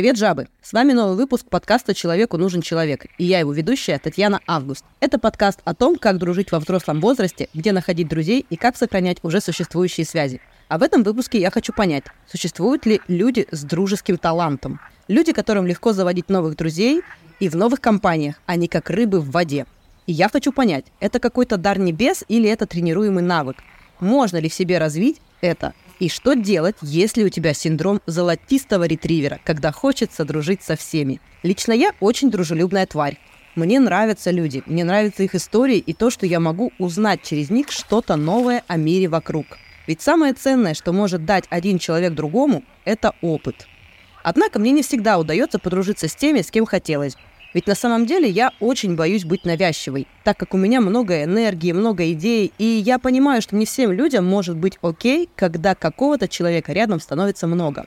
Привет, жабы! С вами новый выпуск подкаста «Человеку нужен человек» и я его ведущая Татьяна Август. Это подкаст о том, как дружить во взрослом возрасте, где находить друзей и как сохранять уже существующие связи. А в этом выпуске я хочу понять, существуют ли люди с дружеским талантом. Люди, которым легко заводить новых друзей и в новых компаниях, а не как рыбы в воде. И я хочу понять, это какой-то дар небес или это тренируемый навык? Можно ли в себе развить это? И что делать, если у тебя синдром золотистого ретривера, когда хочется дружить со всеми? Лично я очень дружелюбная тварь. Мне нравятся люди, мне нравятся их истории и то, что я могу узнать через них что-то новое о мире вокруг. Ведь самое ценное, что может дать один человек другому, это опыт. Однако мне не всегда удается подружиться с теми, с кем хотелось. Ведь на самом деле я очень боюсь быть навязчивой, так как у меня много энергии, много идей, и я понимаю, что не всем людям может быть окей, когда какого-то человека рядом становится много.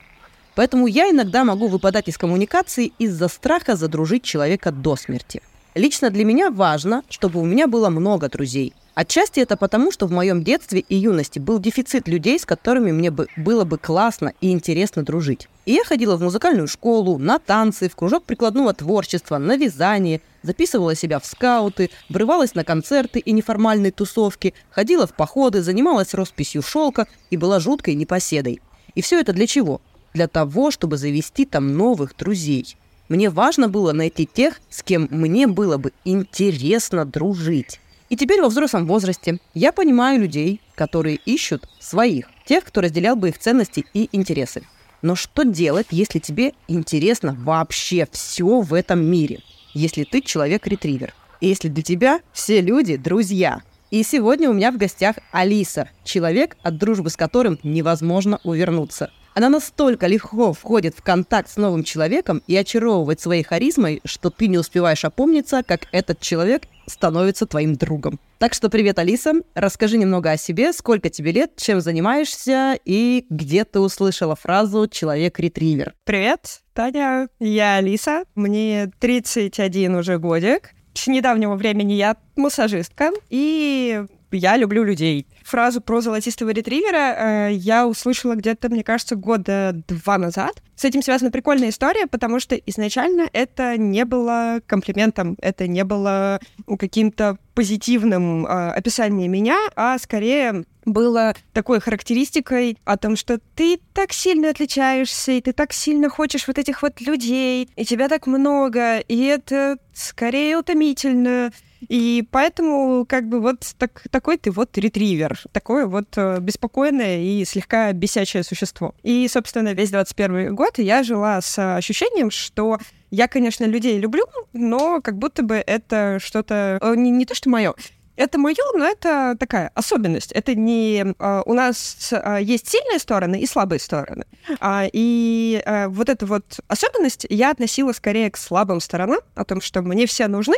Поэтому я иногда могу выпадать из коммуникации из-за страха задружить человека до смерти. Лично для меня важно, чтобы у меня было много друзей – Отчасти это потому, что в моем детстве и юности был дефицит людей, с которыми мне бы, было бы классно и интересно дружить. И я ходила в музыкальную школу, на танцы, в кружок прикладного творчества, на вязание, записывала себя в скауты, врывалась на концерты и неформальные тусовки, ходила в походы, занималась росписью шелка и была жуткой непоседой. И все это для чего? Для того, чтобы завести там новых друзей. Мне важно было найти тех, с кем мне было бы интересно дружить. И теперь во взрослом возрасте я понимаю людей, которые ищут своих, тех, кто разделял бы их ценности и интересы. Но что делать, если тебе интересно вообще все в этом мире? Если ты человек-ретривер. Если для тебя все люди – друзья. И сегодня у меня в гостях Алиса, человек, от дружбы с которым невозможно увернуться – она настолько легко входит в контакт с новым человеком и очаровывает своей харизмой, что ты не успеваешь опомниться, как этот человек становится твоим другом. Так что привет, Алиса. Расскажи немного о себе, сколько тебе лет, чем занимаешься и где ты услышала фразу «человек-ретривер». Привет, Таня. Я Алиса. Мне 31 уже годик. С недавнего времени я массажистка, и я люблю людей. Фразу про золотистого ретривера э, я услышала где-то, мне кажется, года два назад. С этим связана прикольная история, потому что изначально это не было комплиментом, это не было каким-то позитивным э, описанием меня, а скорее было такой характеристикой о том, что ты так сильно отличаешься, и ты так сильно хочешь вот этих вот людей, и тебя так много, и это скорее утомительно. И поэтому, как бы, вот так, такой ты вот ретривер, такое вот э, беспокойное и слегка бесячее существо. И, собственно, весь 21 год я жила с ощущением, что я, конечно, людей люблю, но как будто бы это что-то э, не, не то, что мое. Это мое, но это такая особенность. Это не а, у нас а, есть сильные стороны и слабые стороны. А, и а, вот эту вот особенность я относила скорее к слабым сторонам, о том, что мне все нужны,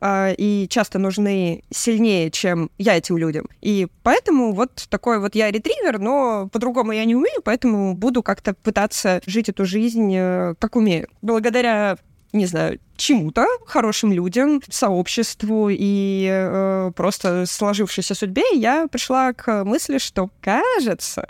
а, и часто нужны сильнее, чем я этим людям. И поэтому вот такой вот я ретривер, но по-другому я не умею, поэтому буду как-то пытаться жить эту жизнь э, как умею. Благодаря не знаю, чему-то, хорошим людям, сообществу и э, просто сложившейся судьбе, я пришла к мысли, что кажется,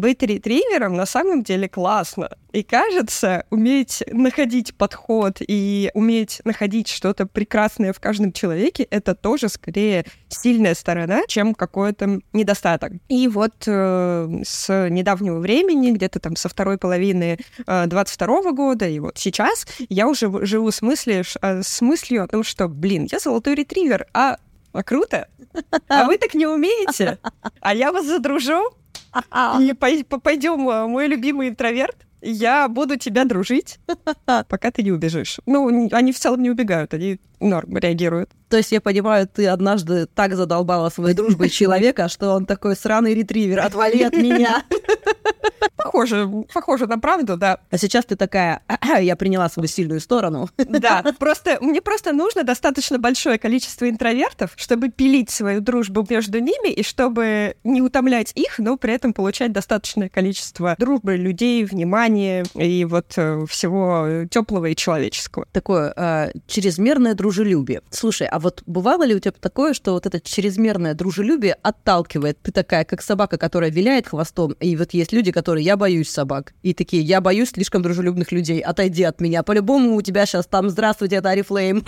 быть ретривером на самом деле классно. И кажется, уметь находить подход и уметь находить что-то прекрасное в каждом человеке, это тоже скорее сильная сторона, чем какой-то недостаток. И вот э, с недавнего времени, где-то там со второй половины э, 22 года, и вот сейчас я уже живу с мыслью, э, с мыслью о том, что, блин, я золотой ретривер, а а круто. А вы так не умеете. А я вас задружу. И пойдем, э, мой любимый интроверт, я буду тебя дружить, пока ты не убежишь. Ну, они в целом не убегают, они норм реагируют. То есть я понимаю, ты однажды так задолбала своей дружбой человека, что он такой сраный ретривер, отвали от меня. Похоже, похоже на правду, да. А сейчас ты такая, я приняла свою сильную сторону. Да, просто мне просто нужно достаточно большое количество интровертов, чтобы пилить свою дружбу между ними и чтобы не утомлять их, но при этом получать достаточное количество дружбы, людей, внимания и вот э, всего теплого и человеческого. Такое э, чрезмерное дружелюбие. Слушай, а вот бывало ли у тебя такое, что вот это чрезмерное дружелюбие отталкивает? Ты такая, как собака, которая виляет хвостом, и вот есть люди, которые я боюсь собак. И такие, я боюсь слишком дружелюбных людей, отойди от меня. По-любому у тебя сейчас там, здравствуйте, это Арифлейм.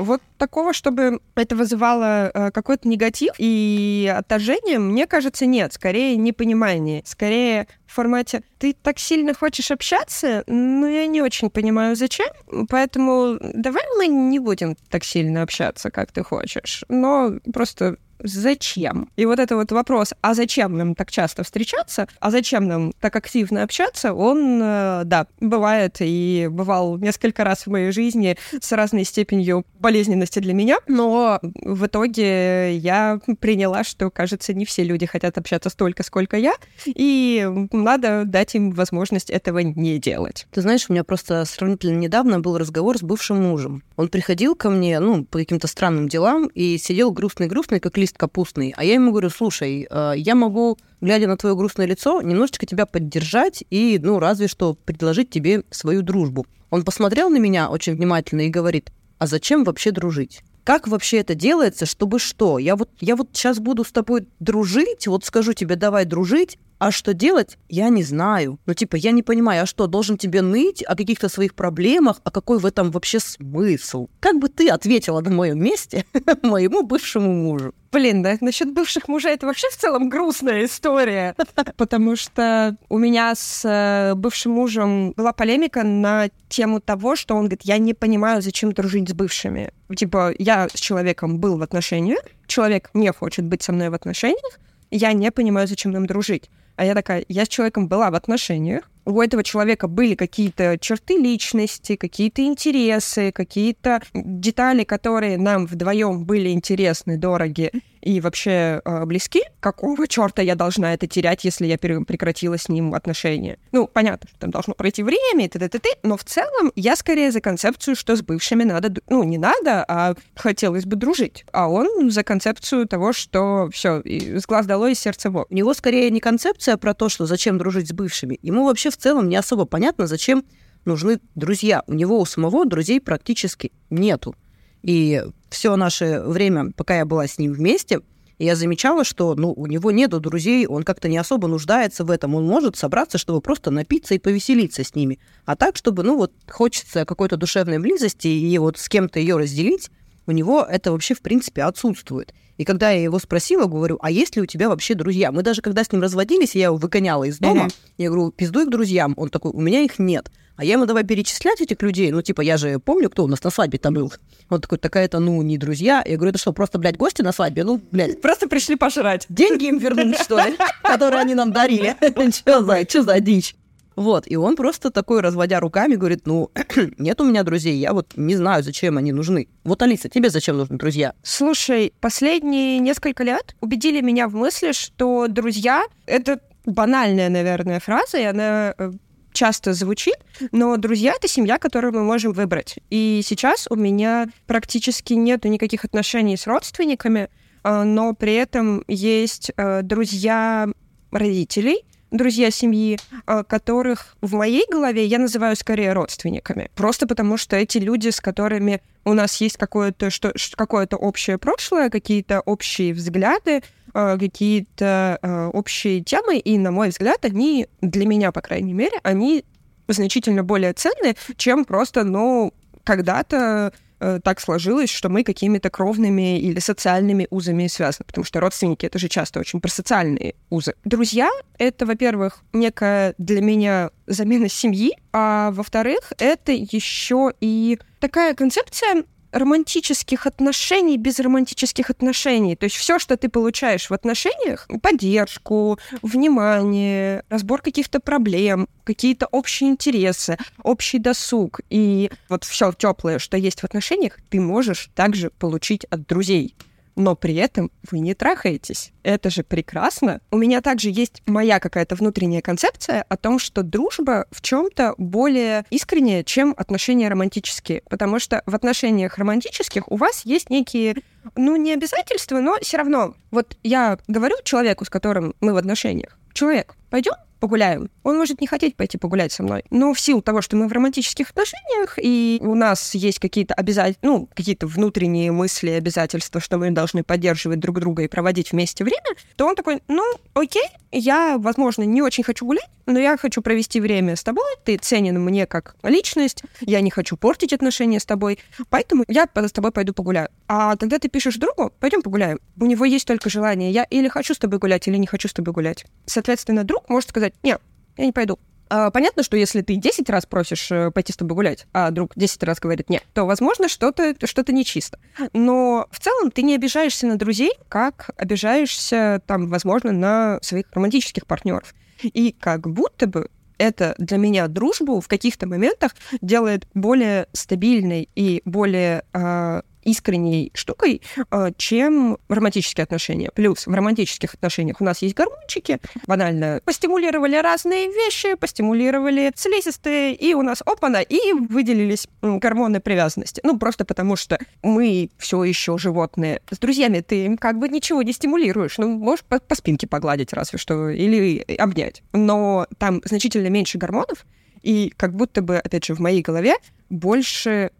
Вот такого, чтобы это вызывало э, какой-то негатив и отторжение, мне кажется, нет. Скорее, непонимание. Скорее, в формате «ты так сильно хочешь общаться, но я не очень понимаю, зачем, поэтому давай мы не будем так сильно общаться, как ты хочешь, но просто зачем? И вот это вот вопрос, а зачем нам так часто встречаться, а зачем нам так активно общаться, он, э, да, бывает и бывал несколько раз в моей жизни с разной степенью болезненности для меня, но в итоге я приняла, что, кажется, не все люди хотят общаться столько, сколько я, и надо дать им возможность этого не делать. Ты знаешь, у меня просто сравнительно недавно был разговор с бывшим мужем. Он приходил ко мне, ну, по каким-то странным делам, и сидел грустный-грустный, как лист лист капустный. А я ему говорю, слушай, э, я могу, глядя на твое грустное лицо, немножечко тебя поддержать и, ну, разве что предложить тебе свою дружбу. Он посмотрел на меня очень внимательно и говорит, а зачем вообще дружить? Как вообще это делается, чтобы что? Я вот, я вот сейчас буду с тобой дружить, вот скажу тебе, давай дружить, а что делать, я не знаю. Ну, типа, я не понимаю, а что, должен тебе ныть о каких-то своих проблемах, а какой в этом вообще смысл? Как бы ты ответила на моем месте моему бывшему мужу? Блин, да, насчет бывших мужей это вообще в целом грустная история, потому что у меня с э, бывшим мужем была полемика на тему того, что он говорит, я не понимаю, зачем дружить с бывшими. Типа, я с человеком был в отношениях, человек не хочет быть со мной в отношениях, я не понимаю, зачем нам дружить. А я такая, я с человеком была в отношениях, у этого человека были какие-то черты личности, какие-то интересы, какие-то детали, которые нам вдвоем были интересны, дороги и вообще э, близки, какого черта я должна это терять, если я прекратила с ним отношения? Ну, понятно, что там должно пройти время и т.д. т.д. Но в целом я скорее за концепцию, что с бывшими надо, ну, не надо, а хотелось бы дружить. А он за концепцию того, что все, с глаз долой, из сердца в У него скорее не концепция про то, что зачем дружить с бывшими. Ему вообще в целом не особо понятно, зачем нужны друзья. У него у самого друзей практически нету. И все наше время, пока я была с ним вместе, я замечала, что ну, у него нету друзей, он как-то не особо нуждается в этом. Он может собраться, чтобы просто напиться и повеселиться с ними. А так, чтобы, ну вот, хочется какой-то душевной близости и вот с кем-то ее разделить, у него это вообще, в принципе, отсутствует. И когда я его спросила, говорю, а есть ли у тебя вообще друзья? Мы даже когда с ним разводились, я его выгоняла из дома, uh-huh. я говорю, пиздуй к друзьям. Он такой, у меня их нет. А я ему давай перечислять этих людей. Ну, типа, я же помню, кто у нас на свадьбе там был. Он такой, такая-то, ну, не друзья. Я говорю, это что, просто, блядь, гости на свадьбе? Ну, блядь. Просто пришли пожрать. Деньги им вернуть, что ли? Которые они нам дарили. Что за, что за дичь? Вот, и он просто такой, разводя руками, говорит, ну, нет у меня друзей, я вот не знаю, зачем они нужны. Вот, Алиса, тебе зачем нужны друзья? Слушай, последние несколько лет убедили меня в мысли, что друзья — это банальная, наверное, фраза, и она э, часто звучит, но друзья — это семья, которую мы можем выбрать. И сейчас у меня практически нету никаких отношений с родственниками, э, но при этом есть э, друзья родителей, друзья семьи, а, которых в моей голове я называю скорее родственниками. Просто потому, что эти люди, с которыми у нас есть какое-то что, какое-то общее прошлое, какие-то общие взгляды, какие-то а, общие темы, и, на мой взгляд, они, для меня, по крайней мере, они значительно более ценные, чем просто, ну, когда-то Э, так сложилось, что мы какими-то кровными или социальными узами связаны, потому что родственники — это же часто очень про социальные узы. Друзья — это, во-первых, некая для меня замена семьи, а во-вторых, это еще и такая концепция романтических отношений без романтических отношений. То есть все, что ты получаешь в отношениях, поддержку, внимание, разбор каких-то проблем, какие-то общие интересы, общий досуг и вот все теплое, что есть в отношениях, ты можешь также получить от друзей но при этом вы не трахаетесь. Это же прекрасно. У меня также есть моя какая-то внутренняя концепция о том, что дружба в чем-то более искренняя, чем отношения романтические. Потому что в отношениях романтических у вас есть некие, ну, не обязательства, но все равно. Вот я говорю человеку, с которым мы в отношениях, человек, пойдем погуляем. Он может не хотеть пойти погулять со мной. Но в силу того, что мы в романтических отношениях, и у нас есть какие-то обязательства, ну, какие-то внутренние мысли, обязательства, что мы должны поддерживать друг друга и проводить вместе время, то он такой, ну, окей, я, возможно, не очень хочу гулять, но я хочу провести время с тобой, ты ценен мне как личность, я не хочу портить отношения с тобой, поэтому я с тобой пойду погуляю. А когда ты пишешь другу, пойдем погуляем, у него есть только желание, я или хочу с тобой гулять, или не хочу с тобой гулять. Соответственно, друг может сказать, нет, я не пойду. А, понятно, что если ты 10 раз просишь э, пойти с тобой гулять, а друг 10 раз говорит нет, то, возможно, что-то что нечисто. Но в целом ты не обижаешься на друзей, как обижаешься, там, возможно, на своих романтических партнеров. И как будто бы это для меня дружбу в каких-то моментах делает более стабильной и более э, искренней штукой, а, чем романтические отношения. Плюс в романтических отношениях у нас есть гормончики, банально постимулировали разные вещи, постимулировали слизистые, и у нас опана, и выделились гормоны привязанности. Ну, просто потому что мы все еще животные. С друзьями ты как бы ничего не стимулируешь. Ну, можешь по, по спинке погладить разве что, или обнять. Но там значительно меньше гормонов, и как будто бы, опять же, в моей голове больше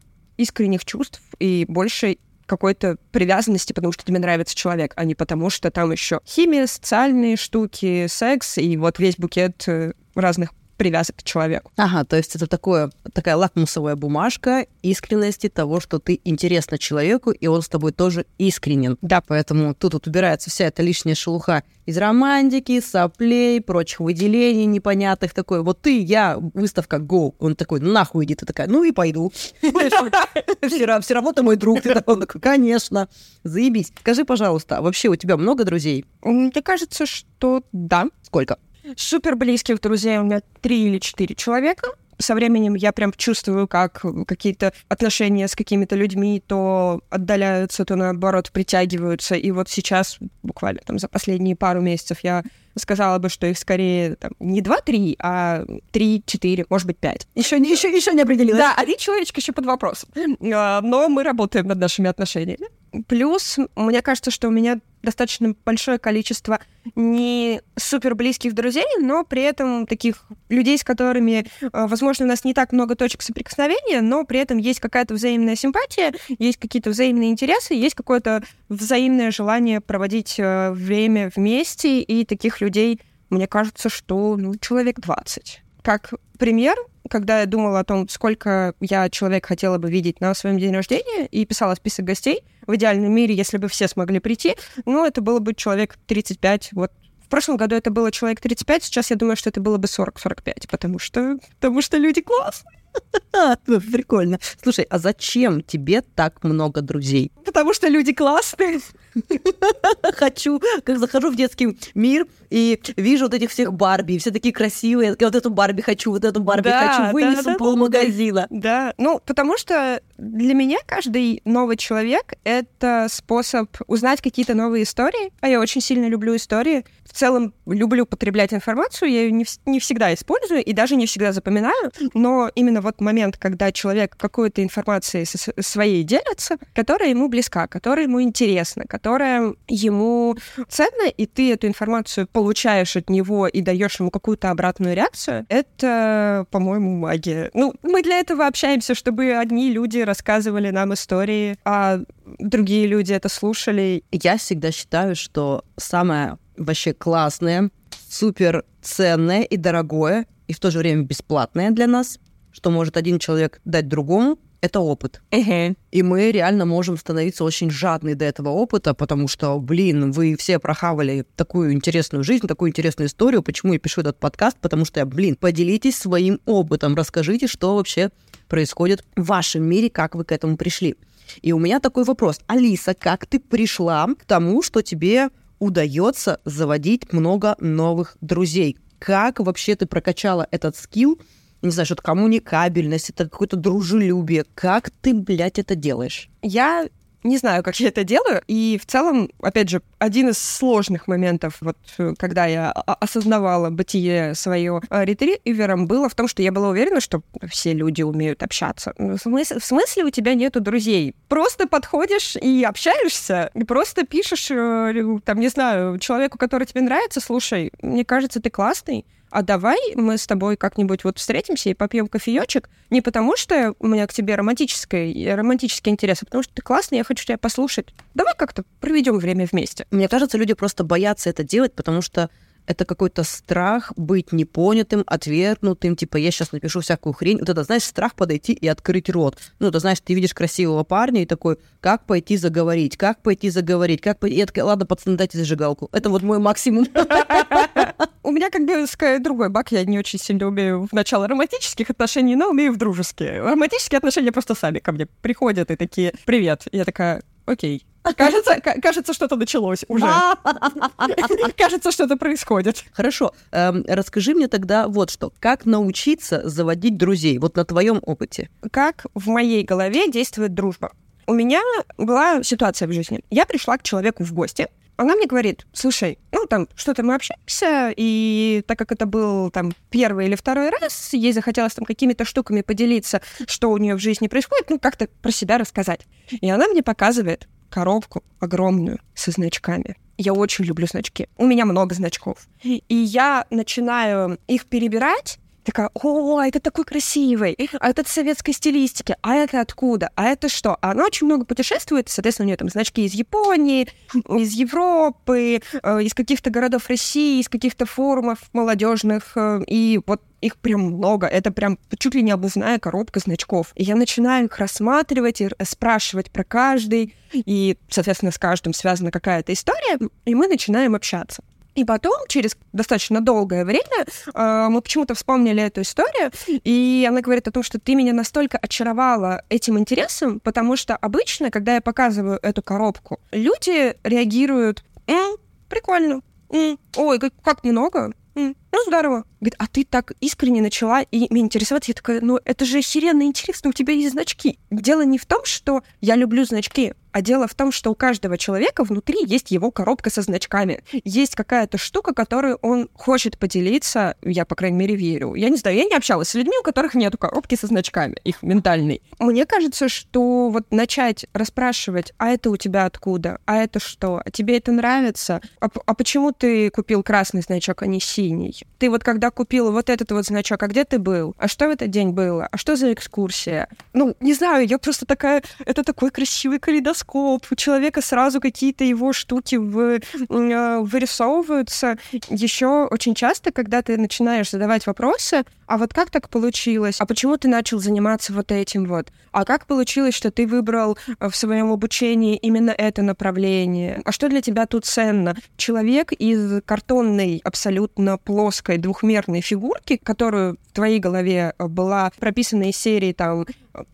искренних чувств и больше какой-то привязанности, потому что тебе нравится человек, а не потому что там еще химия, социальные штуки, секс и вот весь букет э, разных привязок к человеку. Ага, то есть это такое, такая лакмусовая бумажка искренности того, что ты интересна человеку, и он с тобой тоже искренен. Да. Поэтому тут вот убирается вся эта лишняя шелуха из романтики, соплей, прочих выделений непонятных. Такой, вот ты, я, выставка Go. Он такой, нахуй иди. Ты такая, ну и пойду. Все равно ты мой друг. Ты такой, конечно, заебись. Скажи, пожалуйста, а вообще у тебя много друзей? Мне кажется, что да. Сколько? Супер близких друзей у меня три или четыре человека. Со временем я прям чувствую, как какие-то отношения с какими-то людьми то отдаляются, то наоборот притягиваются. И вот сейчас, буквально там за последние пару месяцев, я сказала бы, что их скорее там, не 2-3, а 3-4, может быть, 5. Еще, еще, еще не определилась. Да, один человечек еще под вопросом. А, но мы работаем над нашими отношениями. Плюс, мне кажется, что у меня достаточно большое количество не супер близких друзей, но при этом таких людей, с которыми, а, возможно, у нас не так много точек соприкосновения, но при этом есть какая-то взаимная симпатия, есть какие-то взаимные интересы, есть какое-то взаимное желание проводить а, время вместе, и таких людей, мне кажется, что ну, человек 20. Как пример, когда я думала о том, сколько я человек хотела бы видеть на своем день рождения, и писала список гостей, в идеальном мире, если бы все смогли прийти, ну, это было бы человек 35, вот в прошлом году это было человек 35, сейчас я думаю, что это было бы 40-45, потому что, потому что люди классные. Прикольно. Слушай, а зачем тебе так много друзей? Потому что люди классные. Хочу, как захожу в детский мир и вижу вот этих всех Барби, все такие красивые. Я вот эту Барби хочу, вот эту Барби да, хочу, вынесу да, полмагазина. Да, ну, потому что для меня каждый новый человек — это способ узнать какие-то новые истории, а я очень сильно люблю истории. В целом люблю потреблять информацию, я ее не, не всегда использую и даже не всегда запоминаю, но именно вот момент, когда человек какой-то информацией своей делится, которая ему близка, которая ему интересна, которая ему ценна, и ты эту информацию получаешь от него и даешь ему какую-то обратную реакцию, это, по-моему, магия. Ну, мы для этого общаемся, чтобы одни люди рассказывали нам истории, а другие люди это слушали. Я всегда считаю, что самое вообще классное, супер ценное и дорогое, и в то же время бесплатное для нас, что может один человек дать другому, это опыт. Uh-huh. И мы реально можем становиться очень жадны до этого опыта, потому что, блин, вы все прохавали такую интересную жизнь, такую интересную историю. Почему я пишу этот подкаст? Потому что, блин, поделитесь своим опытом, расскажите, что вообще происходит в вашем мире, как вы к этому пришли. И у меня такой вопрос. Алиса, как ты пришла к тому, что тебе удается заводить много новых друзей? Как вообще ты прокачала этот скилл, не знаю, что-то коммуникабельность, это какое-то дружелюбие. Как ты, блядь, это делаешь? Я не знаю, как я это делаю. И в целом, опять же, один из сложных моментов, вот когда я осознавала бытие свое э, ретривером, было в том, что я была уверена, что все люди умеют общаться. Ну, в смысле, в смысле у тебя нету друзей? Просто подходишь и общаешься, и просто пишешь, э, там, не знаю, человеку, который тебе нравится, слушай, мне кажется, ты классный, а давай мы с тобой как-нибудь вот встретимся и попьем кофеечек, не потому что у меня к тебе романтический, романтический интерес, а потому что ты классный, я хочу тебя послушать. Давай как-то проведем время вместе. Мне кажется, люди просто боятся это делать, потому что это какой-то страх быть непонятым, отвергнутым, типа, я сейчас напишу всякую хрень. Вот это, знаешь, страх подойти и открыть рот. Ну, это, знаешь, ты видишь красивого парня и такой, как пойти заговорить, как пойти заговорить, как пойти... Я такая, ладно, пацаны, дайте зажигалку. Это вот мой максимум. У меня как бы другой бак, я не очень сильно умею в начало романтических отношений, но умею в дружеские. Романтические отношения просто сами ко мне приходят и такие, привет. Я такая, окей, Кажется, кажется, что-то началось уже. кажется, что-то происходит. Хорошо. Эм, расскажи мне тогда вот что. Как научиться заводить друзей? Вот на твоем опыте. Как в моей голове действует дружба? У меня была ситуация в жизни. Я пришла к человеку в гости, она мне говорит, слушай, ну там что-то мы общаемся, и так как это был там первый или второй раз, ей захотелось там какими-то штуками поделиться, что у нее в жизни происходит, ну как-то про себя рассказать. И она мне показывает коробку огромную со значками. Я очень люблю значки. У меня много значков. И я начинаю их перебирать, такая, о, это такой красивый, а это советской стилистики, а это откуда, а это что? А она очень много путешествует, соответственно, у нее там значки из Японии, из Европы, э, из каких-то городов России, из каких-то форумов молодежных, э, и вот их прям много. Это прям чуть ли не обувная коробка значков. И я начинаю их рассматривать и спрашивать про каждый. И, соответственно, с каждым связана какая-то история. И мы начинаем общаться. И потом, через достаточно долгое время, э, мы почему-то вспомнили эту историю, и она говорит о том, что ты меня настолько очаровала этим интересом, потому что обычно, когда я показываю эту коробку, люди реагируют «М, прикольно», М, «Ой, как, как много», М, ну, здорово. Говорит, а ты так искренне начала и меня интересоваться. Я такая, ну, это же охеренно интересно, у тебя есть значки. Дело не в том, что я люблю значки, а дело в том, что у каждого человека внутри есть его коробка со значками. Есть какая-то штука, которую он хочет поделиться, я, по крайней мере, верю. Я не знаю, я не общалась с людьми, у которых нету коробки со значками, их ментальной. Мне кажется, что вот начать расспрашивать, а это у тебя откуда? А это что? А тебе это нравится? А, а почему ты купил красный значок, а не синий? Ты вот когда купил вот этот вот значок, а где ты был? А что в этот день было? А что за экскурсия? Ну, не знаю, я просто такая... Это такой красивый калейдоскоп. У человека сразу какие-то его штуки в, э, вырисовываются. Еще очень часто, когда ты начинаешь задавать вопросы, а вот как так получилось? А почему ты начал заниматься вот этим вот? А как получилось, что ты выбрал э, в своем обучении именно это направление? А что для тебя тут ценно? Человек из картонной, абсолютно плоской двухмерной фигурки, которую в твоей голове э, была прописана из серии там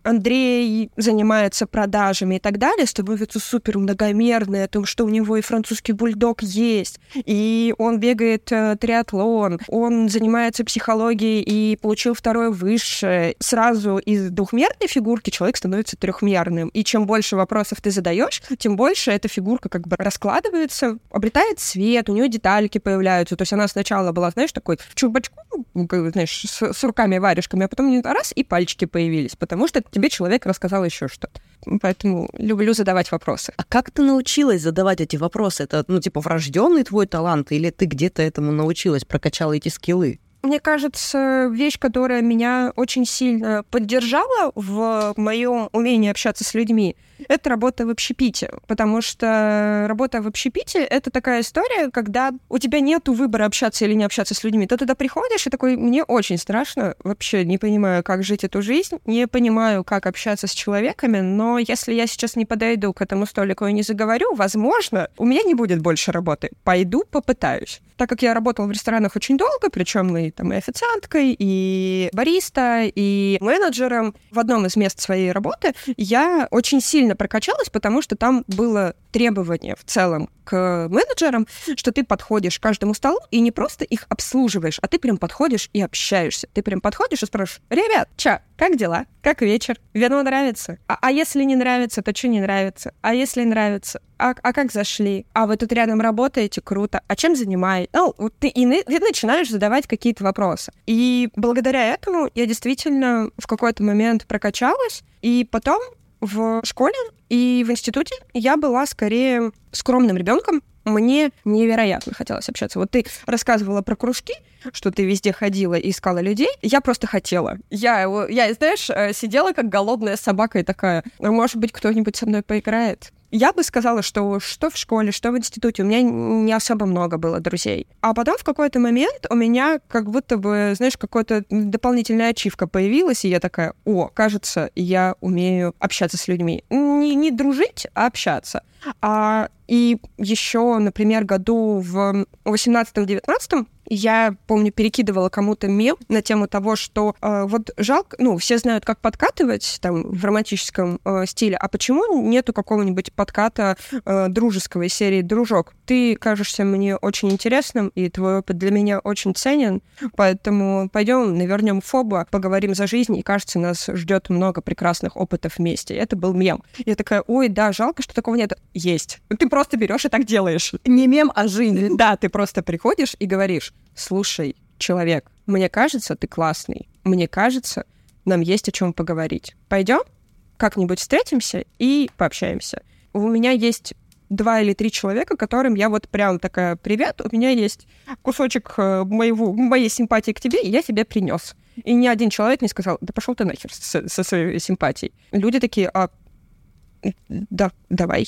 Андрей занимается продажами и так далее, становится супер многомерный о том, что у него и французский бульдог есть, и он бегает э, триатлон, он занимается психологией и получил второе высшее. Сразу из двухмерной фигурки человек становится трехмерным. И чем больше вопросов ты задаешь, тем больше эта фигурка как бы раскладывается, обретает цвет, у нее детальки появляются. То есть она сначала была, знаешь, такой чубачку, знаешь, с, с руками-варежками, а потом раз, и пальчики появились, потому потому что тебе человек рассказал еще что-то. Поэтому люблю задавать вопросы. А как ты научилась задавать эти вопросы? Это, ну, типа, врожденный твой талант, или ты где-то этому научилась, прокачала эти скиллы? мне кажется, вещь, которая меня очень сильно поддержала в моем умении общаться с людьми, это работа в общепите, потому что работа в общепите — это такая история, когда у тебя нет выбора общаться или не общаться с людьми. Ты туда приходишь и такой, мне очень страшно, вообще не понимаю, как жить эту жизнь, не понимаю, как общаться с человеками, но если я сейчас не подойду к этому столику и не заговорю, возможно, у меня не будет больше работы. Пойду попытаюсь. Так как я работала в ресторанах очень долго, причем и, там, и официанткой, и бариста, и менеджером в одном из мест своей работы, я очень сильно сильно прокачалась, потому что там было требование в целом к менеджерам, что ты подходишь к каждому столу и не просто их обслуживаешь, а ты прям подходишь и общаешься. Ты прям подходишь и спрашиваешь, ребят, ча, как дела? Как вечер? Вино нравится? А, а если не нравится, то что не нравится? А если нравится? А, а как зашли? А вы тут рядом работаете? Круто. А чем занимаетесь? Ну, ты, и ты начинаешь задавать какие-то вопросы. И благодаря этому я действительно в какой-то момент прокачалась, и потом в школе и в институте я была скорее скромным ребенком, мне невероятно хотелось общаться. Вот ты рассказывала про кружки, что ты везде ходила и искала людей. Я просто хотела. Я, я знаешь, э, сидела как голодная собака и такая, «Ну, может быть, кто-нибудь со мной поиграет? Я бы сказала, что что в школе, что в институте, у меня не особо много было друзей. А потом в какой-то момент у меня как будто бы, знаешь, какая-то дополнительная ачивка появилась, и я такая, о, кажется, я умею общаться с людьми. Не, не дружить, а общаться. А, и еще, например, году в 18-19 я, помню, перекидывала кому-то мем на тему того, что э, вот жалко, ну, все знают, как подкатывать там в романтическом э, стиле, а почему нету какого-нибудь подката э, дружеского из серии «Дружок»? Ты кажешься мне очень интересным, и твой опыт для меня очень ценен, поэтому пойдем навернем фоба, поговорим за жизнь, и, кажется, нас ждет много прекрасных опытов вместе. Это был мем. Я такая, ой, да, жалко, что такого нет. Есть. Ты просто берешь и так делаешь. Не мем, а жизнь. Да, ты просто приходишь и говоришь, слушай, человек, мне кажется, ты классный. Мне кажется, нам есть о чем поговорить. Пойдем как-нибудь встретимся и пообщаемся. У меня есть два или три человека, которым я вот прям такая, привет, у меня есть кусочек э, моего, моей симпатии к тебе, и я тебе принес. И ни один человек не сказал, да пошел ты нахер со, со своей симпатией. Люди такие, а да, давай,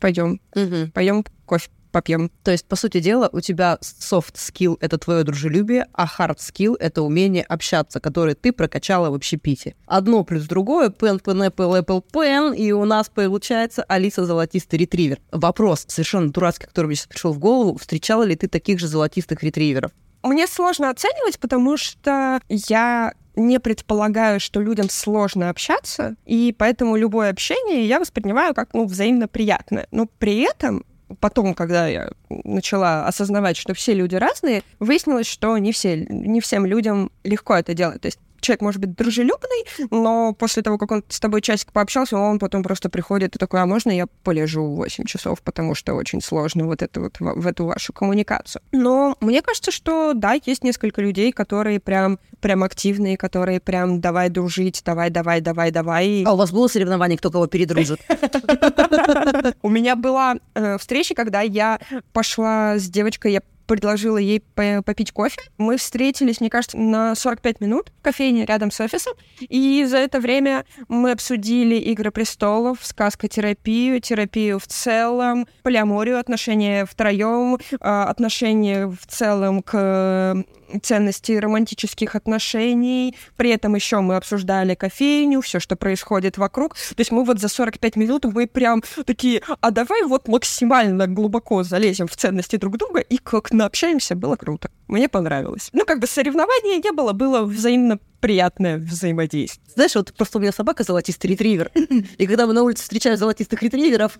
пойдем, угу. пойдем кофе попьем. То есть, по сути дела, у тебя soft skill — это твое дружелюбие, а hard skill — это умение общаться, которое ты прокачала в общепите. Одно плюс другое, пен, пен, apple, apple, pen, и у нас получается Алиса Золотистый ретривер. Вопрос совершенно дурацкий, который мне сейчас пришел в голову. Встречала ли ты таких же золотистых ретриверов? Мне сложно оценивать, потому что я не предполагаю, что людям сложно общаться, и поэтому любое общение я воспринимаю как ну, взаимно приятное. Но при этом потом, когда я начала осознавать, что все люди разные, выяснилось, что не, все, не всем людям легко это делать. То есть человек может быть дружелюбный, но после того, как он с тобой часик пообщался, он потом просто приходит и такой, а можно я полежу 8 часов, потому что очень сложно вот это вот в, в эту вашу коммуникацию. Но мне кажется, что да, есть несколько людей, которые прям прям активные, которые прям давай дружить, давай, давай, давай, давай. А у вас было соревнование, кто кого передружит? У меня была э, встреча, когда я пошла с девочкой, я предложила ей попить кофе. Мы встретились, мне кажется, на 45 минут в кофейне рядом с офисом. И за это время мы обсудили «Игры престолов», сказкотерапию, терапию в целом, полиаморию, отношения втроем, а, отношения в целом к ценности романтических отношений. При этом еще мы обсуждали кофейню, все, что происходит вокруг. То есть мы вот за 45 минут мы прям такие, а давай вот максимально глубоко залезем в ценности друг друга и как наобщаемся, было круто. Мне понравилось. Ну, как бы соревнования не было, было взаимно приятное взаимодействие. Знаешь, вот просто у меня собака золотистый ретривер. И когда мы на улице встречаем золотистых ретриверов,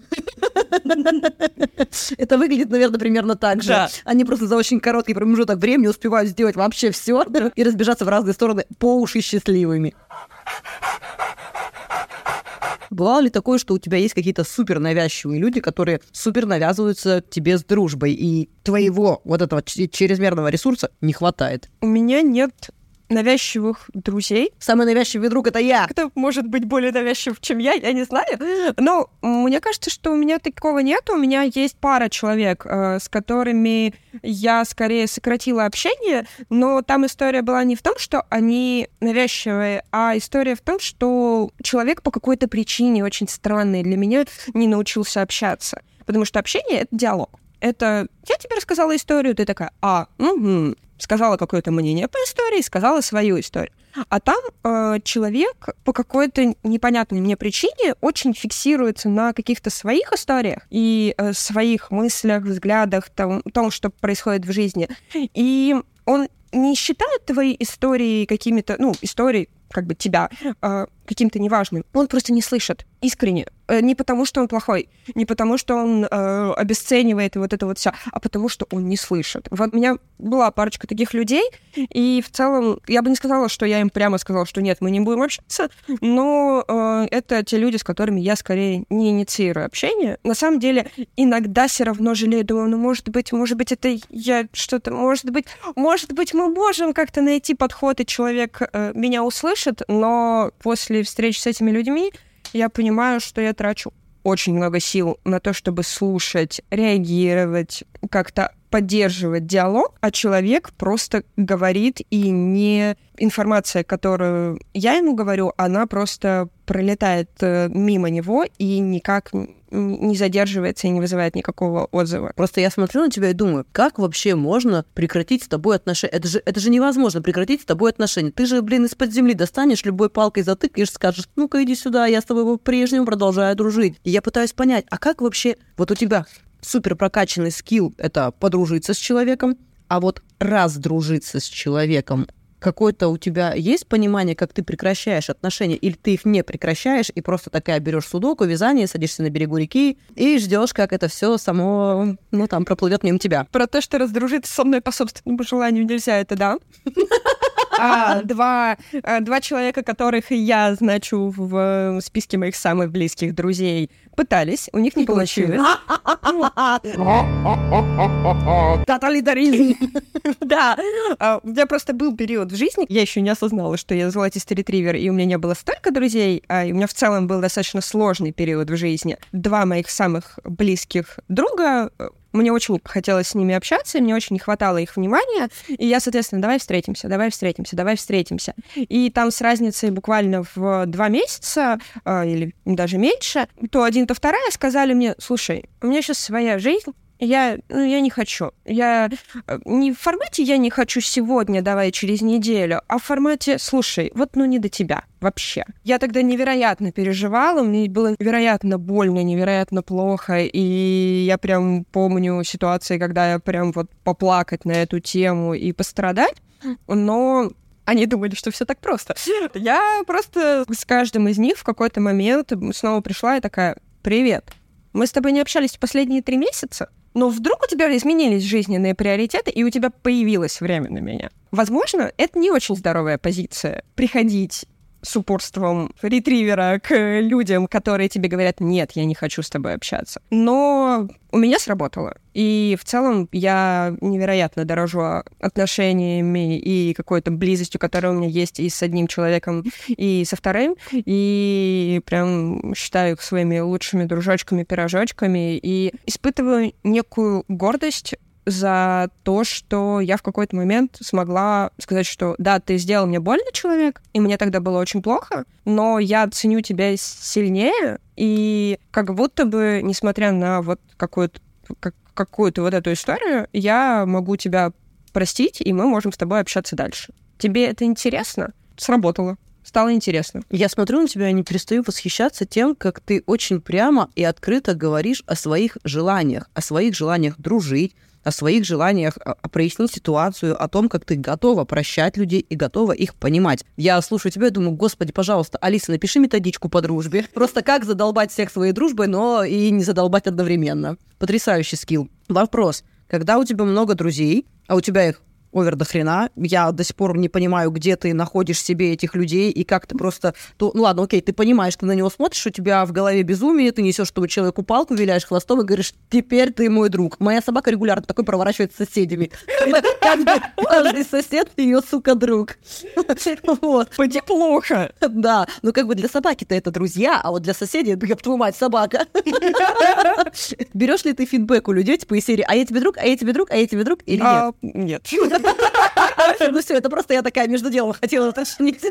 это выглядит, наверное, примерно так же. Они просто за очень короткий промежуток времени успевают сделать вообще все и разбежаться в разные стороны по уши счастливыми. Бывало ли такое, что у тебя есть какие-то супер навязчивые люди, которые супер навязываются тебе с дружбой, и твоего вот этого чрезмерного ресурса не хватает? У меня нет навязчивых друзей. Самый навязчивый друг — это я. Кто может быть более навязчив, чем я, я не знаю. Но мне кажется, что у меня такого нет. У меня есть пара человек, э, с которыми я скорее сократила общение, но там история была не в том, что они навязчивые, а история в том, что человек по какой-то причине очень странный для меня не научился общаться. Потому что общение — это диалог это я тебе рассказала историю, ты такая, а, угу, сказала какое-то мнение по истории, сказала свою историю. А там э, человек по какой-то непонятной мне причине очень фиксируется на каких-то своих историях и э, своих мыслях, взглядах, том, том, что происходит в жизни. И он не считает твои истории какими-то, ну, истории как бы тебя э, каким-то неважным. Он просто не слышит искренне. Э, не потому, что он плохой, не потому, что он э, обесценивает вот это вот все, а потому, что он не слышит. Вот у меня была парочка таких людей, и в целом я бы не сказала, что я им прямо сказала, что нет, мы не будем общаться, но э, это те люди, с которыми я скорее не инициирую общение. На самом деле, иногда все равно жалею, думаю, ну, может быть, может быть, это я что-то, может быть, может быть, мы можем как-то найти подход, и человек э, меня услышит, но после встречи с этими людьми я понимаю, что я трачу очень много сил на то, чтобы слушать, реагировать, как-то поддерживать диалог, а человек просто говорит, и не информация, которую я ему говорю, она просто пролетает э, мимо него и никак не задерживается и не вызывает никакого отзыва. Просто я смотрю на тебя и думаю, как вообще можно прекратить с тобой отношения? Это же, это же невозможно прекратить с тобой отношения. Ты же, блин, из-под земли достанешь, любой палкой затыкаешь, скажешь, ну-ка иди сюда, я с тобой по-прежнему продолжаю дружить. И я пытаюсь понять, а как вообще вот у тебя супер прокачанный скилл — это подружиться с человеком, а вот раздружиться с человеком какое-то у тебя есть понимание, как ты прекращаешь отношения, или ты их не прекращаешь и просто такая берешь судоку, вязание, садишься на берегу реки и ждешь, как это все само, ну, там, проплывет мимо тебя. Про то, что раздружиться со мной по собственному желанию нельзя, это да. А, два, а, два человека, которых я значу в списке моих самых близких друзей, пытались, у них не получилось. Тоталитаризм. Да. А, у меня просто был период в жизни, я еще не осознала, что я золотистый ретривер, и у меня не было столько друзей, а у меня в целом был достаточно сложный период в жизни. Два моих самых близких друга мне очень хотелось с ними общаться, и мне очень не хватало их внимания. И я, соответственно, давай встретимся, давай встретимся, давай встретимся. И там с разницей буквально в два месяца, э, или даже меньше, то один, то вторая сказали мне, слушай, у меня сейчас своя жизнь, я, ну, я не хочу. Я э, не в формате «я не хочу сегодня, давай через неделю», а в формате «слушай, вот ну не до тебя вообще». Я тогда невероятно переживала, мне было невероятно больно, невероятно плохо, и я прям помню ситуации, когда я прям вот поплакать на эту тему и пострадать, но они думали, что все так просто. Я просто с каждым из них в какой-то момент снова пришла и такая, привет, мы с тобой не общались последние три месяца, но вдруг у тебя изменились жизненные приоритеты, и у тебя появилось время на меня. Возможно, это не очень здоровая позиция. Приходить с упорством ретривера к людям, которые тебе говорят, нет, я не хочу с тобой общаться. Но у меня сработало. И в целом я невероятно дорожу отношениями и какой-то близостью, которая у меня есть и с одним человеком, и со вторым. И прям считаю их своими лучшими дружочками, пирожочками. И испытываю некую гордость за то, что я в какой-то момент смогла сказать, что да, ты сделал мне больно, человек, и мне тогда было очень плохо, но я ценю тебя сильнее, и как будто бы, несмотря на вот какую-то как, какую-то вот эту историю, я могу тебя простить, и мы можем с тобой общаться дальше. Тебе это интересно? Сработало стало интересно. Я смотрю на тебя и не перестаю восхищаться тем, как ты очень прямо и открыто говоришь о своих желаниях, о своих желаниях дружить, о своих желаниях, а, прояснить ситуацию, о том, как ты готова прощать людей и готова их понимать. Я слушаю тебя и думаю, господи, пожалуйста, Алиса, напиши методичку по дружбе. Просто как задолбать всех своей дружбой, но и не задолбать одновременно. Потрясающий скилл. Вопрос. Когда у тебя много друзей, а у тебя их овер до хрена. Я до сих пор не понимаю, где ты находишь себе этих людей и как ты просто... То, ну ладно, окей, ты понимаешь, ты на него смотришь, у тебя в голове безумие, ты несешь чтобы человеку палку, виляешь хвостом и говоришь, теперь ты мой друг. Моя собака регулярно такой проворачивает с соседями. Каждый сосед ее, сука, друг. Вот. Поди плохо. Да, ну как бы для собаки-то это друзья, а вот для соседей, я твою мать, собака. Берешь ли ты фидбэк у людей, типа из серии, а я тебе друг, а я тебе друг, а я тебе друг, или а, нет? Нет. Ну все, это просто я такая между делом хотела уточнить.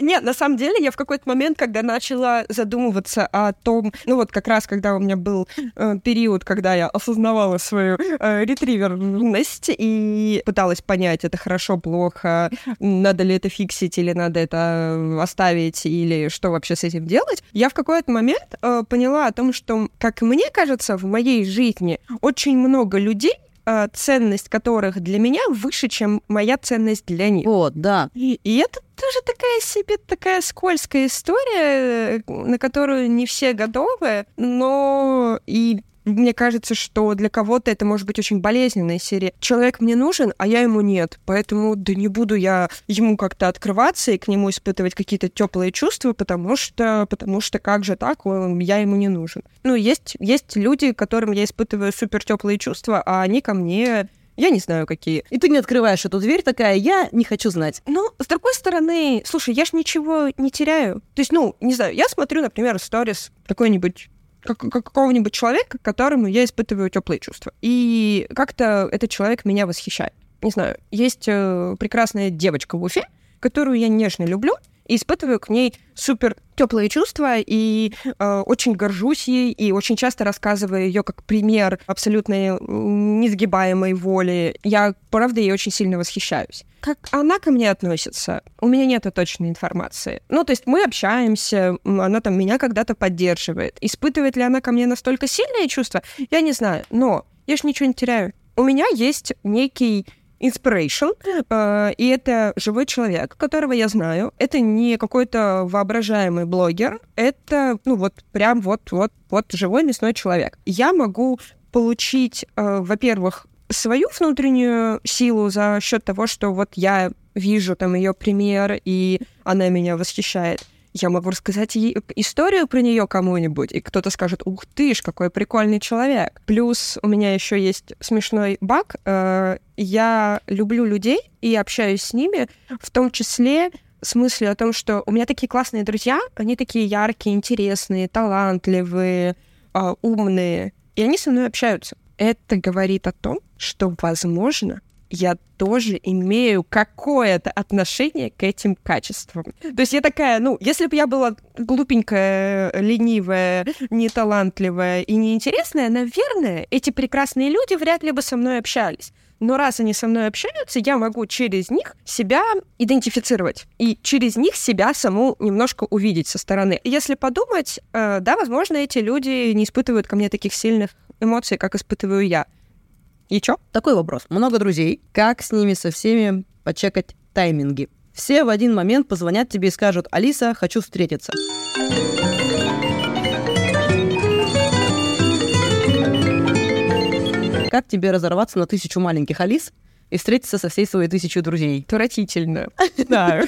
Нет, на самом деле я в какой-то момент, когда начала задумываться о том, ну вот как раз, когда у меня был э, период, когда я осознавала свою э, ретриверность и пыталась понять, это хорошо, плохо, надо ли это фиксить или надо это оставить, или что вообще с этим делать, я в какой-то момент э, поняла о том, что, как мне кажется, в моей жизни очень много людей э, ценность которых для меня выше, чем моя ценность для них. Вот, да. И, и это тоже такая себе такая скользкая история, на которую не все готовы, но и мне кажется, что для кого-то это может быть очень болезненная серия. Человек мне нужен, а я ему нет. Поэтому да не буду я ему как-то открываться и к нему испытывать какие-то теплые чувства, потому что, потому что как же так, я ему не нужен. Ну, есть, есть люди, которым я испытываю супер теплые чувства, а они ко мне я не знаю, какие. И ты не открываешь эту дверь такая, я не хочу знать. Ну, с другой стороны, слушай, я ж ничего не теряю. То есть, ну, не знаю, я смотрю, например, сторис какой-нибудь как, как какого-нибудь человека, к которому я испытываю теплые чувства. И как-то этот человек меня восхищает. Не знаю, есть э, прекрасная девочка в Уфе, которую я нежно люблю, и испытываю к ней супер теплые чувства и э, очень горжусь ей и очень часто рассказываю ее как пример абсолютно несгибаемой воли. Я, правда, ей очень сильно восхищаюсь. Как она ко мне относится? У меня нет точной информации. Ну, то есть мы общаемся, она там меня когда-то поддерживает. Испытывает ли она ко мне настолько сильные чувства? Я не знаю, но я ж ничего не теряю. У меня есть некий inspiration, э, и это живой человек, которого я знаю. Это не какой-то воображаемый блогер, это, ну, вот прям вот-вот вот живой мясной человек. Я могу получить, э, во-первых, свою внутреннюю силу за счет того, что вот я вижу там ее пример, и она меня восхищает я могу рассказать ей историю про нее кому-нибудь, и кто-то скажет, ух ты ж, какой прикольный человек. Плюс у меня еще есть смешной баг. Э, я люблю людей и общаюсь с ними, в том числе с мыслью о том, что у меня такие классные друзья, они такие яркие, интересные, талантливые, а, умные, и они со мной общаются. Это говорит о том, что, возможно, я тоже имею какое-то отношение к этим качествам. То есть я такая, ну, если бы я была глупенькая, ленивая, неталантливая и неинтересная, наверное, эти прекрасные люди вряд ли бы со мной общались. Но раз они со мной общаются, я могу через них себя идентифицировать и через них себя саму немножко увидеть со стороны. Если подумать, э, да, возможно, эти люди не испытывают ко мне таких сильных эмоций, как испытываю я. И чё? Такой вопрос. Много друзей. Как с ними со всеми почекать тайминги? Все в один момент позвонят тебе и скажут, Алиса, хочу встретиться. Как тебе разорваться на тысячу маленьких Алис и встретиться со всей своей тысячей друзей. Отвратительно. Да.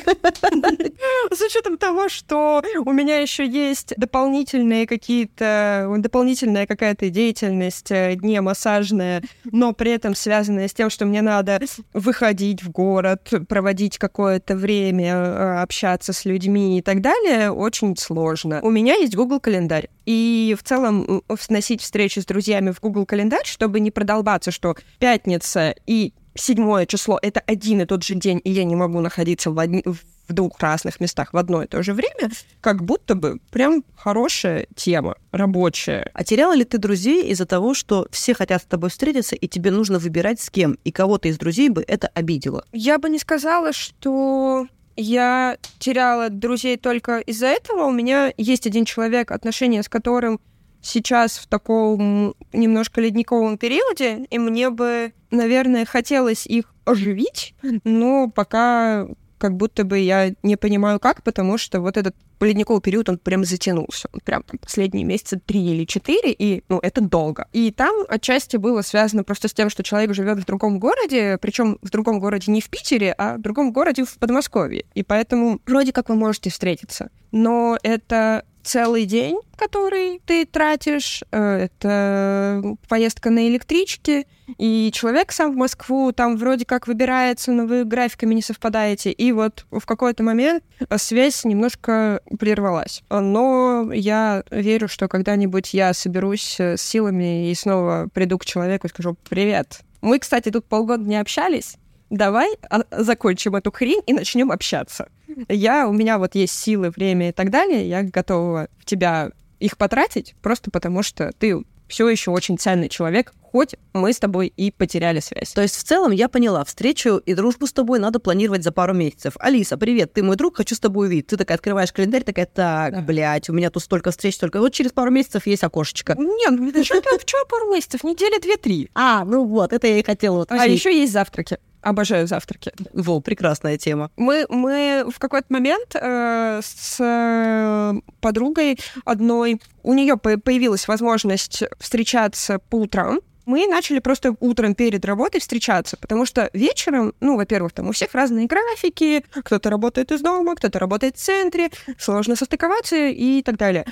С учетом того, что у меня еще есть дополнительные какие-то, дополнительная какая-то деятельность э, не массажная, но при этом связанная с тем, что мне надо выходить в город, проводить какое-то время, э, общаться с людьми и так далее, очень сложно. У меня есть Google календарь. И в целом сносить встречи с друзьями в Google календарь, чтобы не продолбаться, что пятница и седьмое число — это один и тот же день, и я не могу находиться в, одни, в двух разных местах в одно и то же время, как будто бы прям хорошая тема, рабочая. А теряла ли ты друзей из-за того, что все хотят с тобой встретиться, и тебе нужно выбирать с кем, и кого-то из друзей бы это обидело? Я бы не сказала, что я теряла друзей только из-за этого. У меня есть один человек, отношения с которым сейчас в таком немножко ледниковом периоде, и мне бы, наверное, хотелось их оживить, но пока как будто бы я не понимаю как, потому что вот этот ледниковый период, он прям затянулся. Он прям там последние месяцы три или четыре, и, ну, это долго. И там отчасти было связано просто с тем, что человек живет в другом городе, причем в другом городе не в Питере, а в другом городе в Подмосковье. И поэтому вроде как вы можете встретиться. Но это целый день, который ты тратишь, э, это поездка на электричке, и человек сам в Москву там вроде как выбирается, но вы графиками не совпадаете, и вот в какой-то момент связь немножко прервалась. Но я верю, что когда-нибудь я соберусь с силами и снова приду к человеку и скажу «Привет». Мы, кстати, тут полгода не общались, давай а, закончим эту хрень и начнем общаться. Я, у меня вот есть силы, время и так далее, я готова в тебя их потратить, просто потому что ты все еще очень ценный человек, хоть мы с тобой и потеряли связь. То есть в целом я поняла, встречу и дружбу с тобой надо планировать за пару месяцев. Алиса, привет, ты мой друг, хочу с тобой увидеть. Ты такая открываешь календарь, такая, так, да. блядь, у меня тут столько встреч, столько. Вот через пару месяцев есть окошечко. Нет, ну в чем пару месяцев? Недели две-три. А, ну вот, это я и хотела. А еще есть завтраки. Обожаю завтраки. Во, прекрасная тема. Мы, мы в какой-то момент э, с э, подругой одной, у нее появилась возможность встречаться по утрам, мы начали просто утром перед работой встречаться, потому что вечером, ну, во-первых, там у всех разные графики, кто-то работает из дома, кто-то работает в центре, сложно состыковаться и так далее.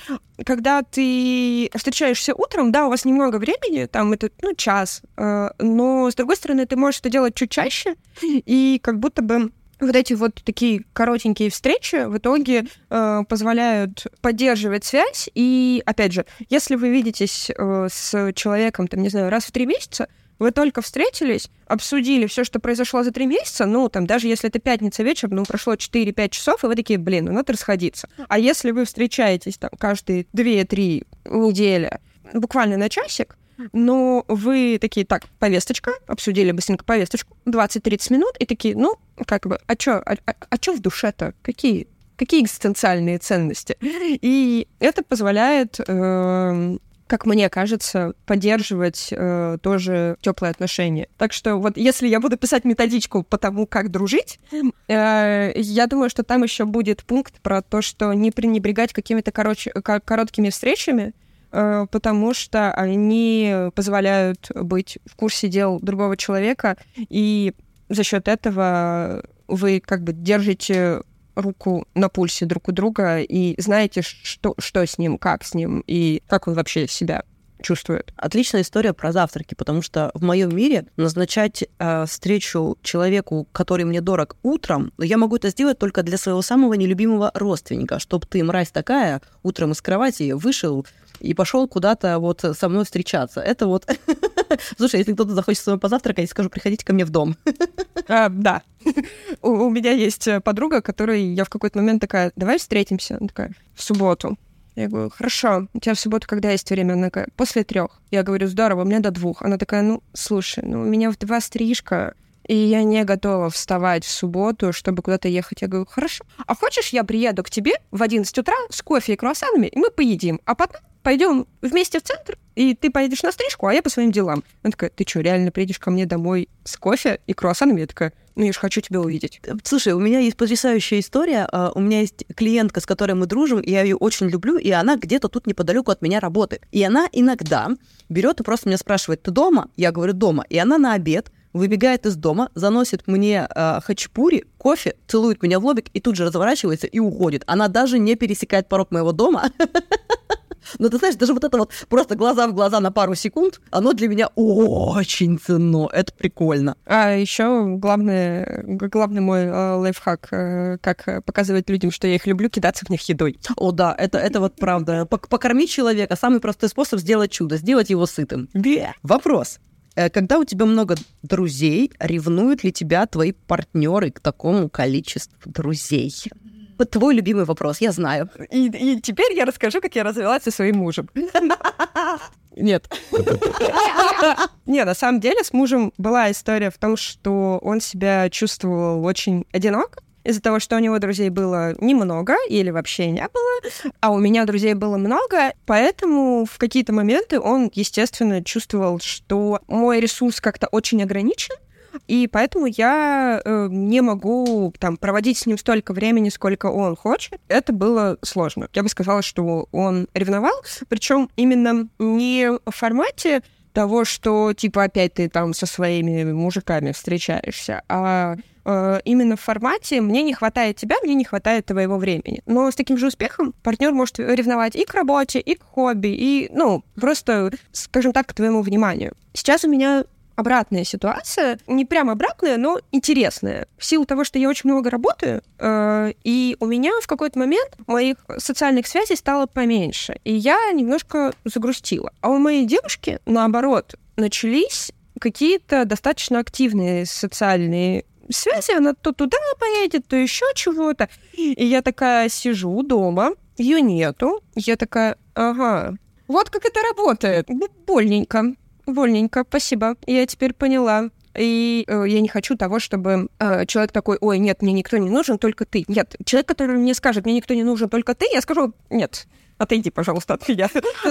Когда ты встречаешься утром, да, у вас немного времени, там это, ну, час, э, но, с другой стороны, ты можешь это делать чуть чаще, и как будто бы вот эти вот такие коротенькие встречи в итоге э, позволяют поддерживать связь. И, опять же, если вы видитесь э, с человеком, там, не знаю, раз в три месяца, вы только встретились, обсудили все, что произошло за три месяца, ну, там, даже если это пятница вечер, ну, прошло 4-5 часов, и вы такие, блин, ну, надо расходиться. А если вы встречаетесь там каждые 2-3 недели, буквально на часик, но вы такие, так, повесточка, обсудили быстренько повесточку, 20-30 минут, и такие, ну, как бы, а чё, а, а, а чё в душе-то? Какие какие экзистенциальные ценности. И это позволяет э, как мне кажется, поддерживать э, тоже теплые отношения. Так что вот если я буду писать методичку по тому, как дружить, э, я думаю, что там еще будет пункт про то, что не пренебрегать какими-то короче, короткими встречами, э, потому что они позволяют быть в курсе дел другого человека, и за счет этого вы как бы держите руку на пульсе друг у друга и знаете, что, что с ним, как с ним и как он вообще себя чувствует. Отличная история про завтраки, потому что в моем мире назначать э, встречу человеку, который мне дорог, утром, я могу это сделать только для своего самого нелюбимого родственника, чтобы ты, мразь такая, утром из кровати вышел и пошел куда-то вот со мной встречаться. Это вот... Слушай, если кто-то захочет с вами позавтракать, я скажу, приходите ко мне в дом. А, да. У, у меня есть подруга, которой я в какой-то момент такая, давай встретимся. Она такая, в субботу. Я говорю, хорошо, у тебя в субботу когда есть время? Она такая, после трех. Я говорю, здорово, у меня до двух. Она такая, ну, слушай, ну, у меня в два стрижка, и я не готова вставать в субботу, чтобы куда-то ехать. Я говорю, хорошо. А хочешь, я приеду к тебе в 11 утра с кофе и круассанами, и мы поедим. А потом пойдем вместе в центр, и ты поедешь на стрижку, а я по своим делам. Она такая, ты что, реально приедешь ко мне домой с кофе и круассанами? Я такая, ну я же хочу тебя увидеть. Слушай, у меня есть потрясающая история. А, у меня есть клиентка, с которой мы дружим, я ее очень люблю, и она где-то тут неподалеку от меня работает. И она иногда берет и просто меня спрашивает, ты дома? Я говорю, дома. И она на обед выбегает из дома, заносит мне э, хачпури, кофе, целует меня в лобик и тут же разворачивается и уходит. Она даже не пересекает порог моего дома. Но ты знаешь, даже вот это вот просто глаза в глаза на пару секунд, оно для меня очень ценно. Это прикольно. А еще главное, главный мой э, лайфхак, э, как показывать людям, что я их люблю, кидаться в них едой. О, да, это, это вот правда. Покормить человека самый простой способ сделать чудо, сделать его сытым. Yeah. Вопрос. Э, когда у тебя много друзей, ревнуют ли тебя твои партнеры к такому количеству друзей? Вот твой любимый вопрос, я знаю. И, и теперь я расскажу, как я развелась со своим мужем. Нет. Не, на самом деле с мужем была история в том, что он себя чувствовал очень одиноко из-за того, что у него друзей было немного или вообще не было, а у меня друзей было много, поэтому в какие-то моменты он, естественно, чувствовал, что мой ресурс как-то очень ограничен, и поэтому я э, не могу там проводить с ним столько времени, сколько он хочет. Это было сложно. Я бы сказала, что он ревновал, причем именно не в формате того, что типа опять ты там со своими мужиками встречаешься, а э, именно в формате «мне не хватает тебя, мне не хватает твоего времени». Но с таким же успехом партнер может ревновать и к работе, и к хобби, и, ну, просто, скажем так, к твоему вниманию. Сейчас у меня обратная ситуация, не прям обратная, но интересная. В силу того, что я очень много работаю, э, и у меня в какой-то момент моих социальных связей стало поменьше, и я немножко загрустила. А у моей девушки, наоборот, начались какие-то достаточно активные социальные связи, она то туда поедет, то еще чего-то. И я такая сижу дома, ее нету. Я такая, ага, вот как это работает. Больненько. Вольненько, спасибо. Я теперь поняла. И э, я не хочу того, чтобы э, человек такой, ой, нет, мне никто не нужен, только ты. Нет, человек, который мне скажет, мне никто не нужен, только ты, я скажу, нет, отойди, пожалуйста, от меня.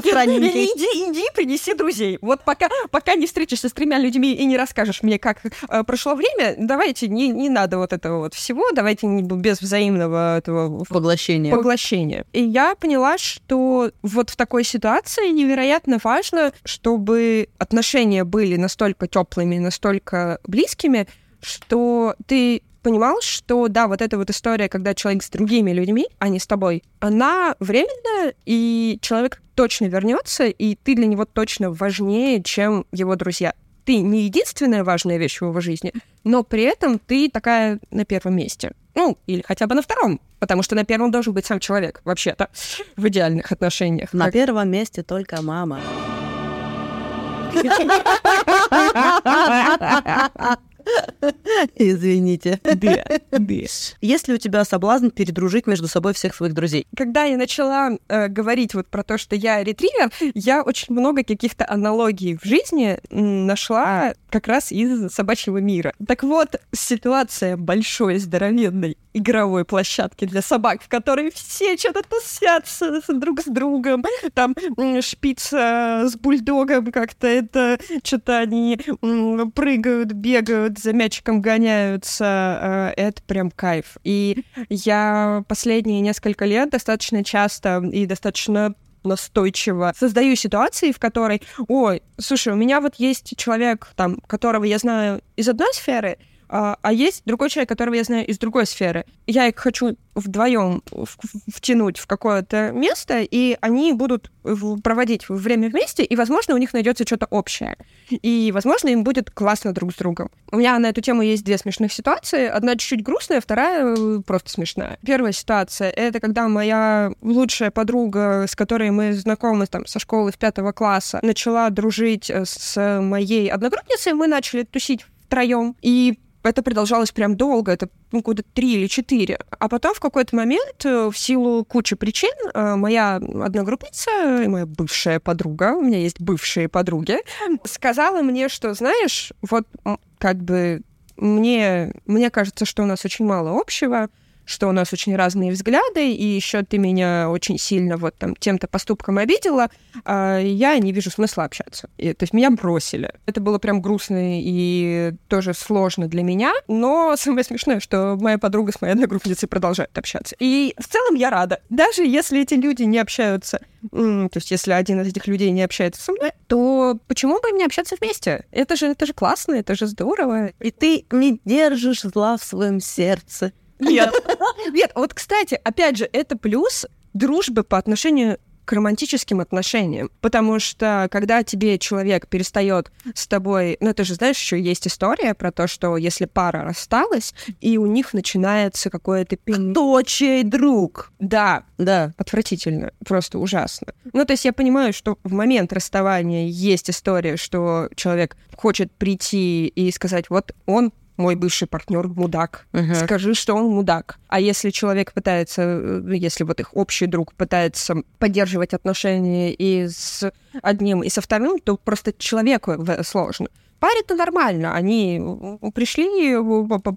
Иди, иди, принеси друзей. Вот пока, пока не встретишься с тремя людьми и не расскажешь мне, как э, прошло время, давайте, не, не надо вот этого вот всего, давайте не, без взаимного этого поглощения. поглощения. И я поняла, что вот в такой ситуации невероятно важно, чтобы отношения были настолько теплыми, настолько близкими, что ты понимал, что да, вот эта вот история, когда человек с другими людьми, а не с тобой, она временная, и человек точно вернется, и ты для него точно важнее, чем его друзья. ты не единственная важная вещь в его жизни, но при этом ты такая на первом месте. Ну, или хотя бы на втором, потому что на первом должен быть сам человек, вообще-то, в идеальных отношениях. На первом месте только мама. Извините. Да, да. Есть ли у тебя соблазн передружить между собой всех своих друзей? Когда я начала э, говорить вот про то, что я ретривер, я очень много каких-то аналогий в жизни нашла как раз из собачьего мира. Так вот, ситуация большой, здоровенной игровой площадки для собак, в которой все что-то тусятся друг с другом. Там шпица с бульдогом как-то это что-то они прыгают, бегают, за мячиком гоняются. Э, это прям кайф. И я последние несколько лет достаточно часто и достаточно настойчиво создаю ситуации, в которой, ой, слушай, у меня вот есть человек, там, которого я знаю из одной сферы, а, а есть другой человек, которого я знаю из другой сферы. Я их хочу вдвоем втянуть в какое-то место, и они будут проводить время вместе, и, возможно, у них найдется что-то общее. И, возможно, им будет классно друг с другом. У меня на эту тему есть две смешных ситуации. Одна чуть-чуть грустная, вторая э, просто смешная. Первая ситуация — это когда моя лучшая подруга, с которой мы знакомы там, со школы в пятого класса, начала дружить э, с моей одногруппницей, мы начали тусить втроем. И это продолжалось прям долго, это ну, года три или четыре. А потом в какой-то момент, э, в силу кучи причин, э, моя одногруппница, моя бывшая подруга, у меня есть бывшие подруги, сказала мне, что, знаешь, вот как бы мне, мне кажется, что у нас очень мало общего, что у нас очень разные взгляды, и еще ты меня очень сильно вот там тем-то поступком обидела, а я не вижу смысла общаться. И, то есть меня бросили. Это было прям грустно и тоже сложно для меня, но самое смешное, что моя подруга с моей одногруппницей продолжает общаться. И в целом я рада. Даже если эти люди не общаются, то есть если один из этих людей не общается со мной, то почему бы не общаться вместе? Это же, это же классно, это же здорово. И ты не держишь зла в своем сердце. Нет. Нет, вот, кстати, опять же, это плюс дружбы по отношению к романтическим отношениям. Потому что когда тебе человек перестает с тобой... Ну, ты же знаешь, еще есть история про то, что если пара рассталась, и у них начинается какое-то... Чей друг? Да. Да. Отвратительно. Просто ужасно. Ну, то есть я понимаю, что в момент расставания есть история, что человек хочет прийти и сказать, вот он мой бывший партнер мудак. Uh-huh. Скажи, что он мудак. А если человек пытается, э, если вот их общий друг пытается поддерживать отношения и с одним, и со вторым, то просто человеку сложно. Паре-то нормально, они пришли,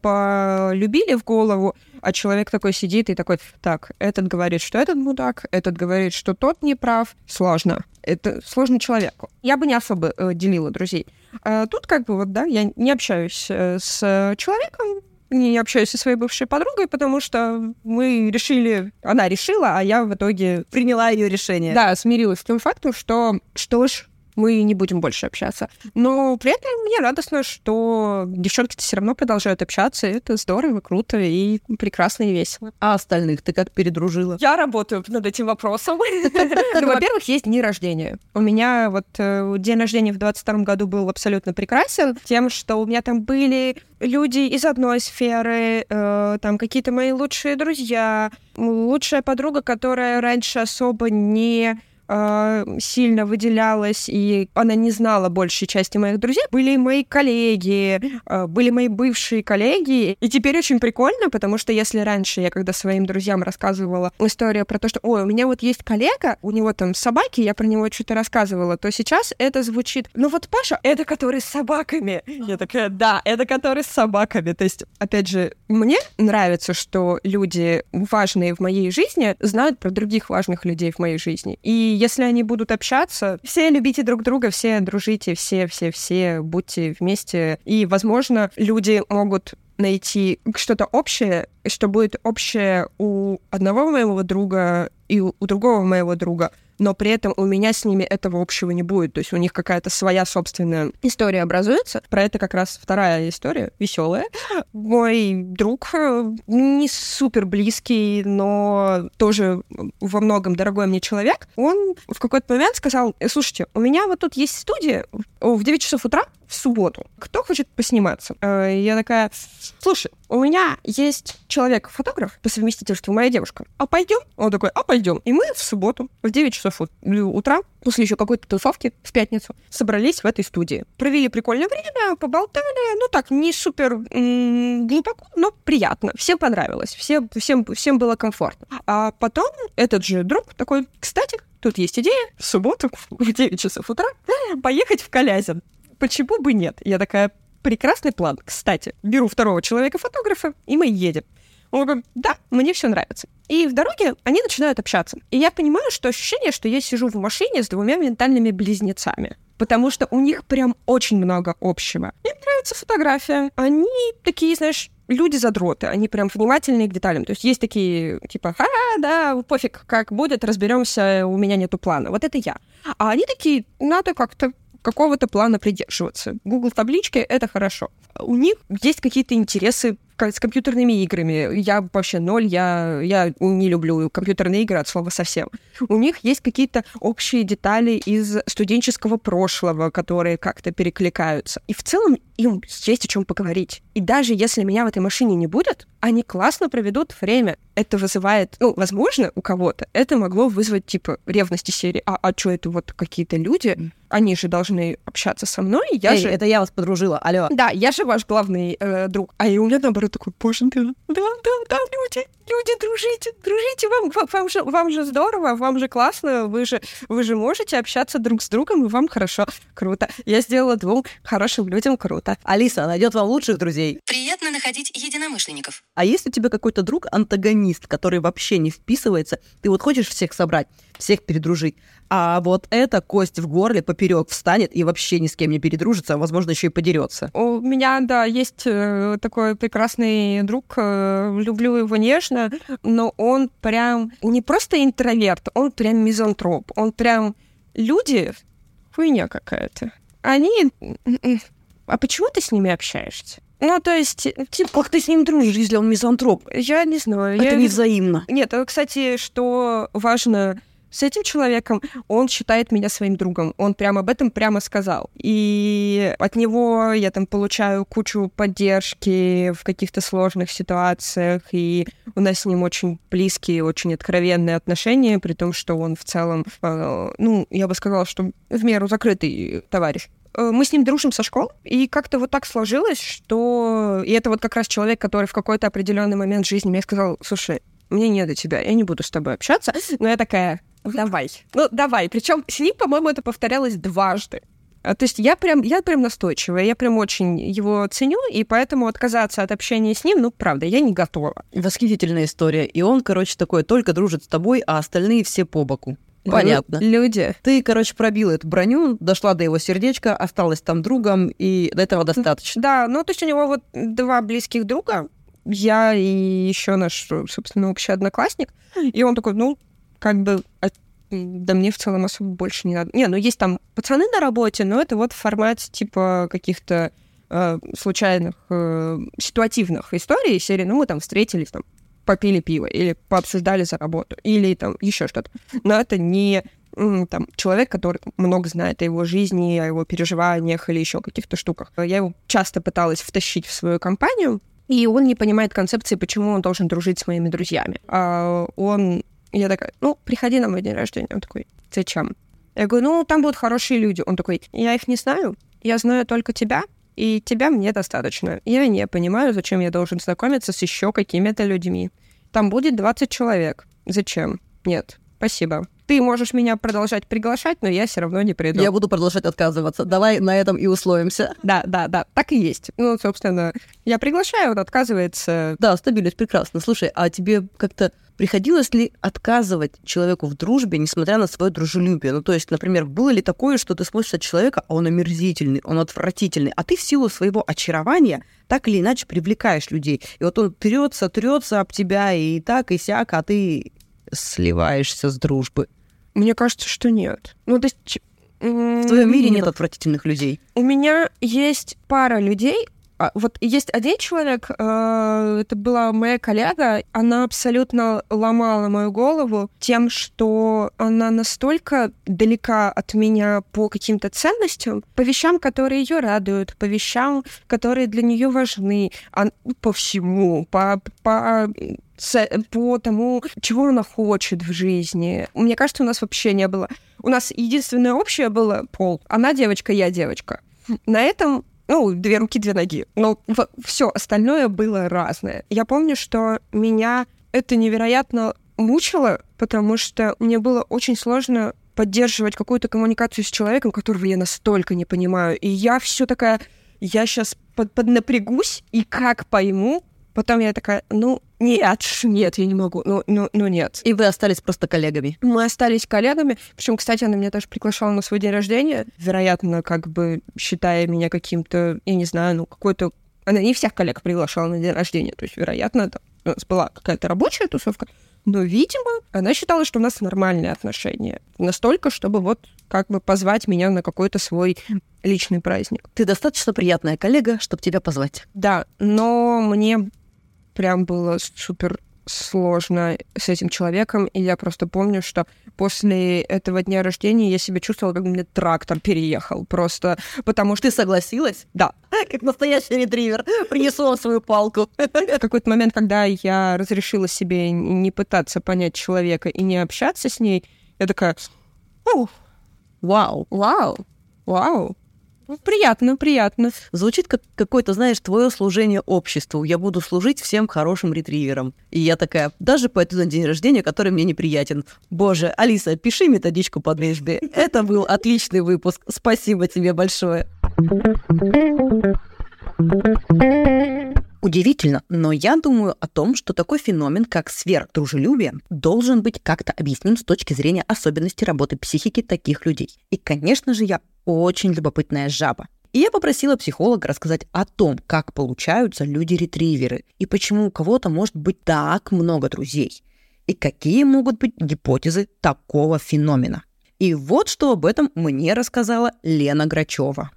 полюбили в голову, а человек такой сидит и такой, так, этот говорит, что этот мудак, этот говорит, что тот не прав. Сложно. Это сложно человеку. Я бы не особо э, делила друзей. А тут как бы вот, да, я не общаюсь э, с человеком, не общаюсь со своей бывшей подругой, потому что мы решили, она решила, а я в итоге приняла ее решение. Да, смирилась с тем фактом, что что ж, мы не будем больше общаться. Но при этом мне радостно, что девчонки все равно продолжают общаться. И это здорово, круто и прекрасно и весело. А остальных ты как передружила? Я работаю над этим вопросом. Ну, во-первых, есть дни рождения. У меня вот э, день рождения в 22 году был абсолютно прекрасен тем, что у меня там были люди из одной сферы, э, там какие-то мои лучшие друзья, лучшая подруга, которая раньше особо не э, сильно выделялась, и она не знала большей части моих друзей, были мои коллеги, э, были мои бывшие коллеги. И теперь очень прикольно, потому что если раньше я, когда своим друзьям рассказывала историю про то, что, ой, у меня вот есть коллега, у него там собаки, я про него что-то рассказывала, то сейчас это звучит, ну вот Паша, это который с собаками. Я такая, да, это который с собаками. То есть, опять же, мне нравится, что люди важные в моей жизни знают про других важных людей в моей жизни. И если они будут общаться, все любите друг друга, все дружите, все-все-все будьте вместе. И, возможно, люди могут найти что-то общее, что будет общее у одного моего друга и у другого моего друга. Но при этом у меня с ними этого общего не будет. То есть у них какая-то своя собственная история образуется. Про это как раз вторая история, веселая. Мой друг э, не супер близкий, но тоже во многом дорогой мне человек, он в какой-то момент сказал, слушайте, у меня вот тут есть студия в 9 часов утра, в субботу. Кто хочет посниматься? Э, я такая, слушай, у меня есть человек-фотограф по совместительству, моя девушка. А пойдем? Он такой, а пойдем. И мы в субботу в 9 часов утра, после еще какой-то тусовки в пятницу, собрались в этой студии. Провели прикольное время, поболтали. Ну так, не супер глубоко, но приятно. Всем понравилось. Всем, всем, всем было комфортно. А потом этот же друг такой, кстати, тут есть идея в субботу в 9 часов утра поехать в Калязин почему бы нет? Я такая, прекрасный план. Кстати, беру второго человека-фотографа, и мы едем. Он говорит, да, мне все нравится. И в дороге они начинают общаться. И я понимаю, что ощущение, что я сижу в машине с двумя ментальными близнецами. Потому что у них прям очень много общего. Им нравится фотография. Они такие, знаешь, люди-задроты, они прям внимательные к деталям. То есть есть такие, типа, ха, да, пофиг, как будет, разберемся, у меня нету плана. Вот это я. А они такие, надо как-то какого-то плана придерживаться. Google таблички — это хорошо. У них есть какие-то интересы с компьютерными играми. Я вообще ноль, я, я не люблю компьютерные игры от слова совсем. У них есть какие-то общие детали из студенческого прошлого, которые как-то перекликаются. И в целом им есть о чем поговорить. И даже если меня в этой машине не будет, они классно проведут время. Это вызывает, ну, возможно, у кого-то это могло вызвать, типа, ревности серии. А, а что это вот какие-то люди? Они же должны общаться со мной. Я Эй, же... это я вас подружила, алло. Да, я же ваш главный э, друг. А и у меня, наоборот, такой, боже, да, да, да, да, люди, люди, дружите, дружите, вам, вам, же, вам же здорово, вам же классно, вы же, вы же можете общаться друг с другом, и вам хорошо, круто. Я сделала двум хорошим людям круто. Алиса найдет вам лучших друзей. Приятно находить единомышленников. А если у тебя какой-то друг антагонист, который вообще не вписывается, ты вот хочешь всех собрать, всех передружить, а вот эта кость в горле поперек встанет и вообще ни с кем не передружится, а возможно еще и подерется. У меня, да, есть э, такой прекрасный друг, э, люблю его нежно, но он прям не просто интроверт, он прям мизантроп, он прям люди хуйня какая-то. Они... А почему ты с ними общаешься? Ну, то есть, типа, как ты с ним дружишь, если он мизантроп? Я не знаю. Это я... не взаимно. Нет, кстати, что важно с этим человеком, он считает меня своим другом. Он прямо об этом прямо сказал. И от него я там получаю кучу поддержки в каких-то сложных ситуациях, и у нас с ним очень близкие, очень откровенные отношения, при том, что он в целом, э, ну, я бы сказала, что в меру закрытый товарищ э, мы с ним дружим со школы, и как-то вот так сложилось, что... И это вот как раз человек, который в какой-то определенный момент жизни мне сказал, слушай, мне не до тебя, я не буду с тобой общаться. Но я такая, Давай. Ну, давай. Причем с ним, по-моему, это повторялось дважды. А, то есть я прям, я прям настойчивая, я прям очень его ценю, и поэтому отказаться от общения с ним, ну, правда, я не готова. Восхитительная история. И он, короче, такой, только дружит с тобой, а остальные все по боку. Понятно. Люди. Ты, короче, пробила эту броню, дошла до его сердечка, осталась там другом, и до этого достаточно. Да, ну, то есть у него вот два близких друга, я и еще наш, собственно, общий одноклассник, и он такой, ну, как бы да мне в целом особо больше не надо. Не, ну есть там пацаны на работе, но это вот в формате типа каких-то э, случайных э, ситуативных историй серии, ну мы там встретились, там попили пиво или пообсуждали за работу или там еще что-то. Но это не там, человек, который много знает о его жизни, о его переживаниях или еще каких-то штуках. Я его часто пыталась втащить в свою компанию, и он не понимает концепции, почему он должен дружить с моими друзьями. А он я такая, ну, приходи на мой день рождения. Он такой, зачем? Я говорю, ну, там будут хорошие люди. Он такой, я их не знаю, я знаю только тебя, и тебя мне достаточно. Я не понимаю, зачем я должен знакомиться с еще какими-то людьми. Там будет 20 человек. Зачем? Нет, спасибо. Ты можешь меня продолжать приглашать, но я все равно не приду. Я буду продолжать отказываться. Давай на этом и условимся. Да, да, да, так и есть. Ну, собственно, я приглашаю, он отказывается. Да, стабильность прекрасно. Слушай, а тебе как-то Приходилось ли отказывать человеку в дружбе, несмотря на свое дружелюбие? Ну, то есть, например, было ли такое, что ты смотришь от человека, а он омерзительный, он отвратительный, а ты в силу своего очарования так или иначе привлекаешь людей. И вот он трется, трется об тебя и так, и сяк, а ты сливаешься с дружбы. Мне кажется, что нет. Ну, то есть... В твоем мире нет отвратительных людей. У меня есть пара людей, а, вот есть один человек, э, это была моя коллега, она абсолютно ломала мою голову тем, что она настолько далека от меня по каким-то ценностям, по вещам, которые ее радуют, по вещам, которые для нее важны, а, ну, по всему, по, по по тому, чего она хочет в жизни. Мне кажется, у нас вообще не было. У нас единственное общее было пол. Она девочка, я девочка. На этом ну, две руки, две ноги. Но все остальное было разное. Я помню, что меня это невероятно мучило, потому что мне было очень сложно поддерживать какую-то коммуникацию с человеком, которого я настолько не понимаю. И я все такая, я сейчас под, поднапрягусь и как пойму, Потом я такая, ну, нет, нет, я не могу, ну, ну, ну нет. И вы остались просто коллегами? Мы остались коллегами, причем, кстати, она меня тоже приглашала на свой день рождения, вероятно, как бы считая меня каким-то, я не знаю, ну, какой-то... Она не всех коллег приглашала на день рождения, то есть, вероятно, там у нас была какая-то рабочая тусовка, но, видимо, она считала, что у нас нормальные отношения. Настолько, чтобы вот как бы позвать меня на какой-то свой личный праздник. Ты достаточно приятная коллега, чтобы тебя позвать. Да, но мне прям было супер сложно с этим человеком, и я просто помню, что после этого дня рождения я себя чувствовала, как мне трактор переехал, просто потому что... Ты согласилась? Да. Как настоящий ретривер, принесла свою палку. В какой-то момент, когда я разрешила себе не пытаться понять человека и не общаться с ней, я такая, вау, вау, вау, Приятно, приятно. Звучит как какое-то, знаешь, твое служение обществу. Я буду служить всем хорошим ретриверам. И я такая, даже пойду на день рождения, который мне неприятен. Боже, Алиса, пиши методичку по дружбе. Это был отличный выпуск. Спасибо тебе большое. Удивительно, но я думаю о том, что такой феномен, как сверхдружелюбие, должен быть как-то объясним с точки зрения особенностей работы психики таких людей. И, конечно же, я очень любопытная жаба. И я попросила психолога рассказать о том, как получаются люди-ретриверы и почему у кого-то может быть так много друзей, и какие могут быть гипотезы такого феномена. И вот что об этом мне рассказала Лена Грачева.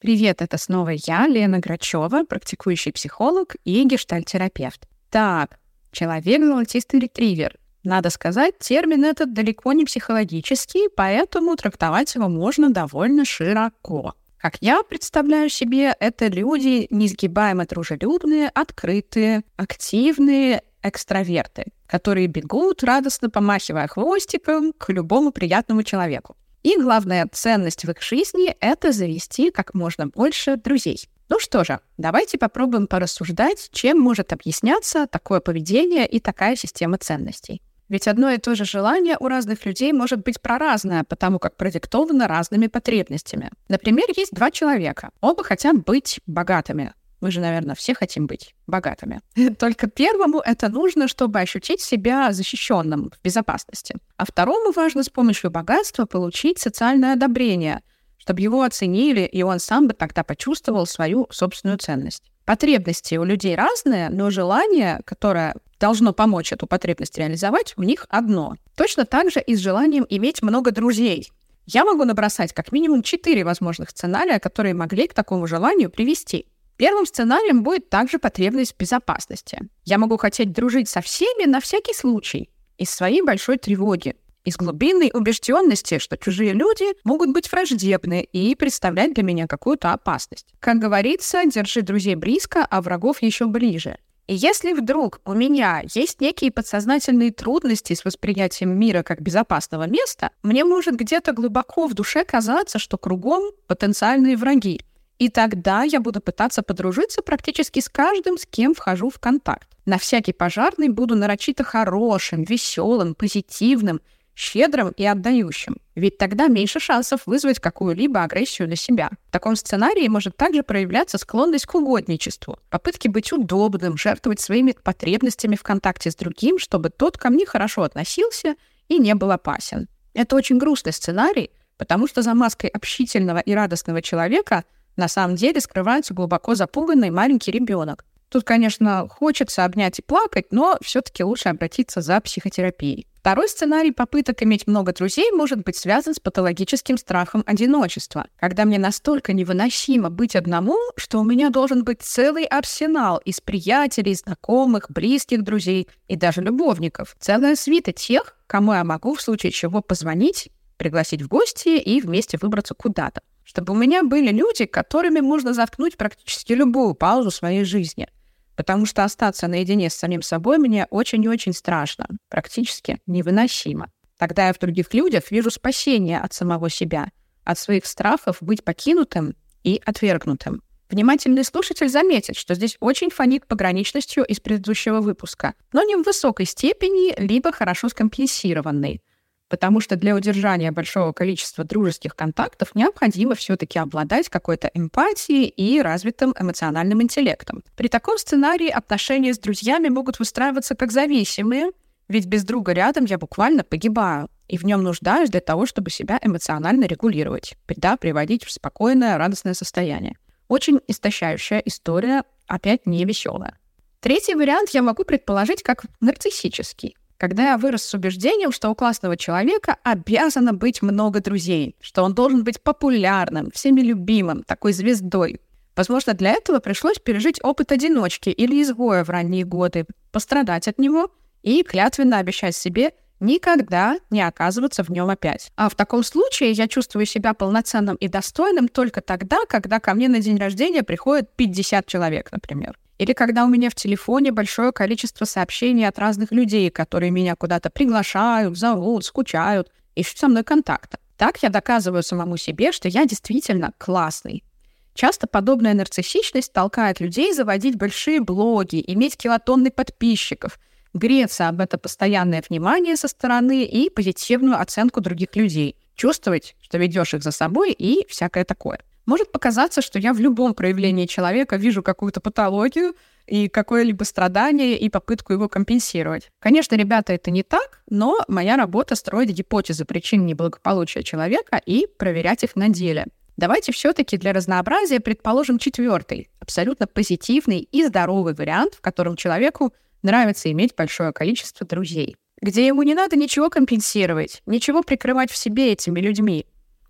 Привет, это снова я, Лена Грачева, практикующий психолог и гештальтерапевт. Так, человек-золотистый ретривер. Надо сказать, термин этот далеко не психологический, поэтому трактовать его можно довольно широко. Как я представляю себе, это люди несгибаемо дружелюбные, открытые, активные экстраверты, которые бегут, радостно помахивая хвостиком к любому приятному человеку. И главная ценность в их жизни — это завести как можно больше друзей. Ну что же, давайте попробуем порассуждать, чем может объясняться такое поведение и такая система ценностей. Ведь одно и то же желание у разных людей может быть проразное, потому как продиктовано разными потребностями. Например, есть два человека. Оба хотят быть богатыми. Мы же, наверное, все хотим быть богатыми. Только первому это нужно, чтобы ощутить себя защищенным в безопасности. А второму важно с помощью богатства получить социальное одобрение, чтобы его оценили, и он сам бы тогда почувствовал свою собственную ценность. Потребности у людей разные, но желание, которое должно помочь эту потребность реализовать, у них одно. Точно так же и с желанием иметь много друзей. Я могу набросать как минимум четыре возможных сценария, которые могли к такому желанию привести. Первым сценарием будет также потребность в безопасности. Я могу хотеть дружить со всеми на всякий случай, из своей большой тревоги, из глубинной убежденности, что чужие люди могут быть враждебны и представлять для меня какую-то опасность. Как говорится, держи друзей близко, а врагов еще ближе. И если вдруг у меня есть некие подсознательные трудности с восприятием мира как безопасного места, мне может где-то глубоко в душе казаться, что кругом потенциальные враги, и тогда я буду пытаться подружиться практически с каждым, с кем вхожу в контакт. На всякий пожарный буду нарочито хорошим, веселым, позитивным, щедрым и отдающим. Ведь тогда меньше шансов вызвать какую-либо агрессию на себя. В таком сценарии может также проявляться склонность к угодничеству, попытки быть удобным, жертвовать своими потребностями в контакте с другим, чтобы тот ко мне хорошо относился и не был опасен. Это очень грустный сценарий, потому что за маской общительного и радостного человека – на самом деле скрывается глубоко запуганный маленький ребенок. Тут, конечно, хочется обнять и плакать, но все-таки лучше обратиться за психотерапией. Второй сценарий попыток иметь много друзей может быть связан с патологическим страхом одиночества, когда мне настолько невыносимо быть одному, что у меня должен быть целый арсенал из приятелей, знакомых, близких друзей и даже любовников. Целая свита тех, кому я могу в случае чего позвонить, пригласить в гости и вместе выбраться куда-то. Чтобы у меня были люди, которыми можно заткнуть практически любую паузу своей жизни потому что остаться наедине с самим собой мне очень и очень страшно, практически невыносимо. Тогда я в других людях вижу спасение от самого себя, от своих страхов быть покинутым и отвергнутым. Внимательный слушатель заметит, что здесь очень фонит пограничностью из предыдущего выпуска, но не в высокой степени, либо хорошо скомпенсированной потому что для удержания большого количества дружеских контактов необходимо все-таки обладать какой-то эмпатией и развитым эмоциональным интеллектом. При таком сценарии отношения с друзьями могут выстраиваться как зависимые, ведь без друга рядом я буквально погибаю, и в нем нуждаюсь для того, чтобы себя эмоционально регулировать, да, приводить в спокойное, радостное состояние. Очень истощающая история, опять не веселая. Третий вариант я могу предположить как нарциссический. Когда я вырос с убеждением, что у классного человека обязано быть много друзей, что он должен быть популярным, всеми любимым, такой звездой. Возможно, для этого пришлось пережить опыт одиночки или изгоя в ранние годы, пострадать от него и клятвенно обещать себе никогда не оказываться в нем опять. А в таком случае я чувствую себя полноценным и достойным только тогда, когда ко мне на день рождения приходит 50 человек, например. Или когда у меня в телефоне большое количество сообщений от разных людей, которые меня куда-то приглашают, зовут, скучают, ищут со мной контакта. Так я доказываю самому себе, что я действительно классный. Часто подобная нарциссичность толкает людей заводить большие блоги, иметь килотонны подписчиков, греться об это постоянное внимание со стороны и позитивную оценку других людей, чувствовать, что ведешь их за собой и всякое такое. Может показаться, что я в любом проявлении человека вижу какую-то патологию и какое-либо страдание и попытку его компенсировать. Конечно, ребята, это не так, но моя работа строить гипотезы причин неблагополучия человека и проверять их на деле. Давайте все-таки для разнообразия предположим четвертый, абсолютно позитивный и здоровый вариант, в котором человеку нравится иметь большое количество друзей, где ему не надо ничего компенсировать, ничего прикрывать в себе этими людьми,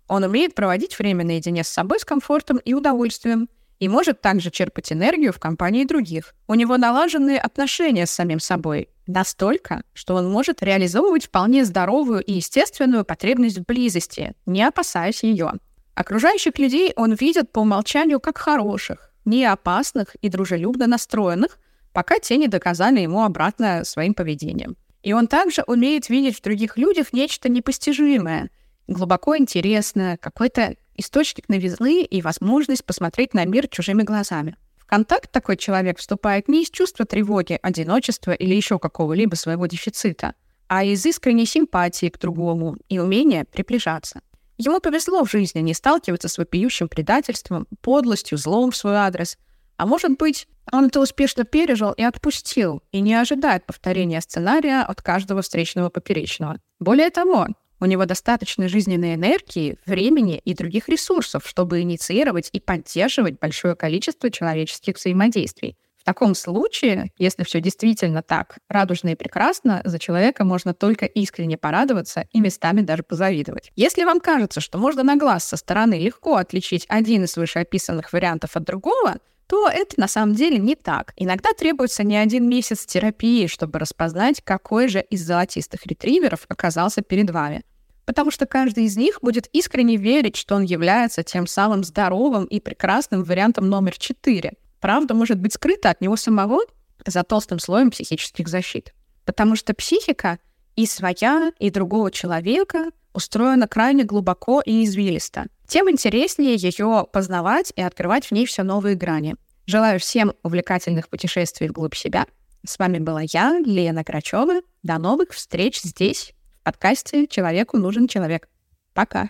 он умеет проводить время наедине с собой с комфортом и удовольствием и может также черпать энергию в компании других. У него налаженные отношения с самим собой. Настолько, что он может реализовывать вполне здоровую и естественную потребность в близости, не опасаясь ее. Окружающих людей он видит по умолчанию как хороших, не опасных и дружелюбно настроенных, пока те не доказали ему обратное своим поведением. И он также умеет видеть в других людях нечто непостижимое — глубоко интересное, какой-то источник новизны и возможность посмотреть на мир чужими глазами. В контакт такой человек вступает не из чувства тревоги, одиночества или еще какого-либо своего дефицита, а из искренней симпатии к другому и умения приближаться. Ему повезло в жизни не сталкиваться с вопиющим предательством, подлостью, злом в свой адрес. А может быть, он это успешно пережил и отпустил, и не ожидает повторения сценария от каждого встречного поперечного. Более того, у него достаточно жизненной энергии, времени и других ресурсов, чтобы инициировать и поддерживать большое количество человеческих взаимодействий. В таком случае, если все действительно так радужно и прекрасно, за человека можно только искренне порадоваться и местами даже позавидовать. Если вам кажется, что можно на глаз со стороны легко отличить один из вышеописанных вариантов от другого, то это на самом деле не так. Иногда требуется не один месяц терапии, чтобы распознать, какой же из золотистых ретриверов оказался перед вами. Потому что каждый из них будет искренне верить, что он является тем самым здоровым и прекрасным вариантом номер четыре. Правда может быть скрыта от него самого за толстым слоем психических защит. Потому что психика и своя, и другого человека устроена крайне глубоко и извилисто. Тем интереснее ее познавать и открывать в ней все новые грани. Желаю всем увлекательных путешествий вглубь себя. С вами была я, Лена Грачева. До новых встреч здесь, в подкасте «Человеку нужен человек». Пока.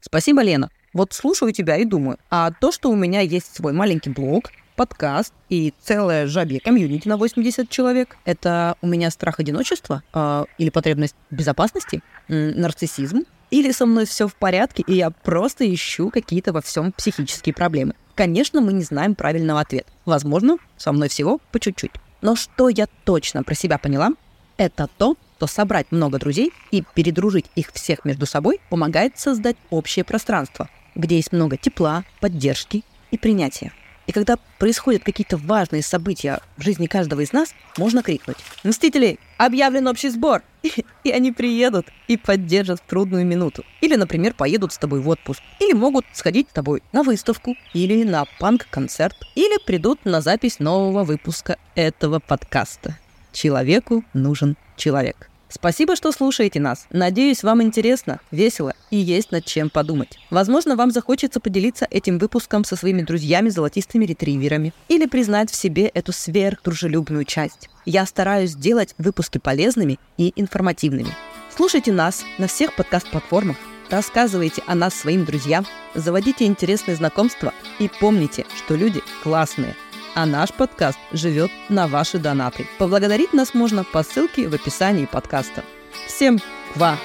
Спасибо, Лена. Вот слушаю тебя и думаю, а то, что у меня есть свой маленький блог, подкаст и целое жабье комьюнити на 80 человек. Это у меня страх одиночества э, или потребность безопасности, э, нарциссизм, или со мной все в порядке, и я просто ищу какие-то во всем психические проблемы. Конечно, мы не знаем правильного ответа. Возможно, со мной всего по чуть-чуть. Но что я точно про себя поняла, это то, что собрать много друзей и передружить их всех между собой помогает создать общее пространство, где есть много тепла, поддержки и принятия. И когда происходят какие-то важные события в жизни каждого из нас, можно крикнуть «Мстители, объявлен общий сбор!» И они приедут и поддержат в трудную минуту. Или, например, поедут с тобой в отпуск. Или могут сходить с тобой на выставку. Или на панк-концерт. Или придут на запись нового выпуска этого подкаста. Человеку нужен человек. Спасибо, что слушаете нас. Надеюсь, вам интересно, весело и есть над чем подумать. Возможно, вам захочется поделиться этим выпуском со своими друзьями-золотистыми ретриверами или признать в себе эту сверхдружелюбную часть. Я стараюсь сделать выпуски полезными и информативными. Слушайте нас на всех подкаст-платформах, рассказывайте о нас своим друзьям, заводите интересные знакомства и помните, что люди классные – а наш подкаст живет на ваши донаты. Поблагодарить нас можно по ссылке в описании подкаста. Всем ква!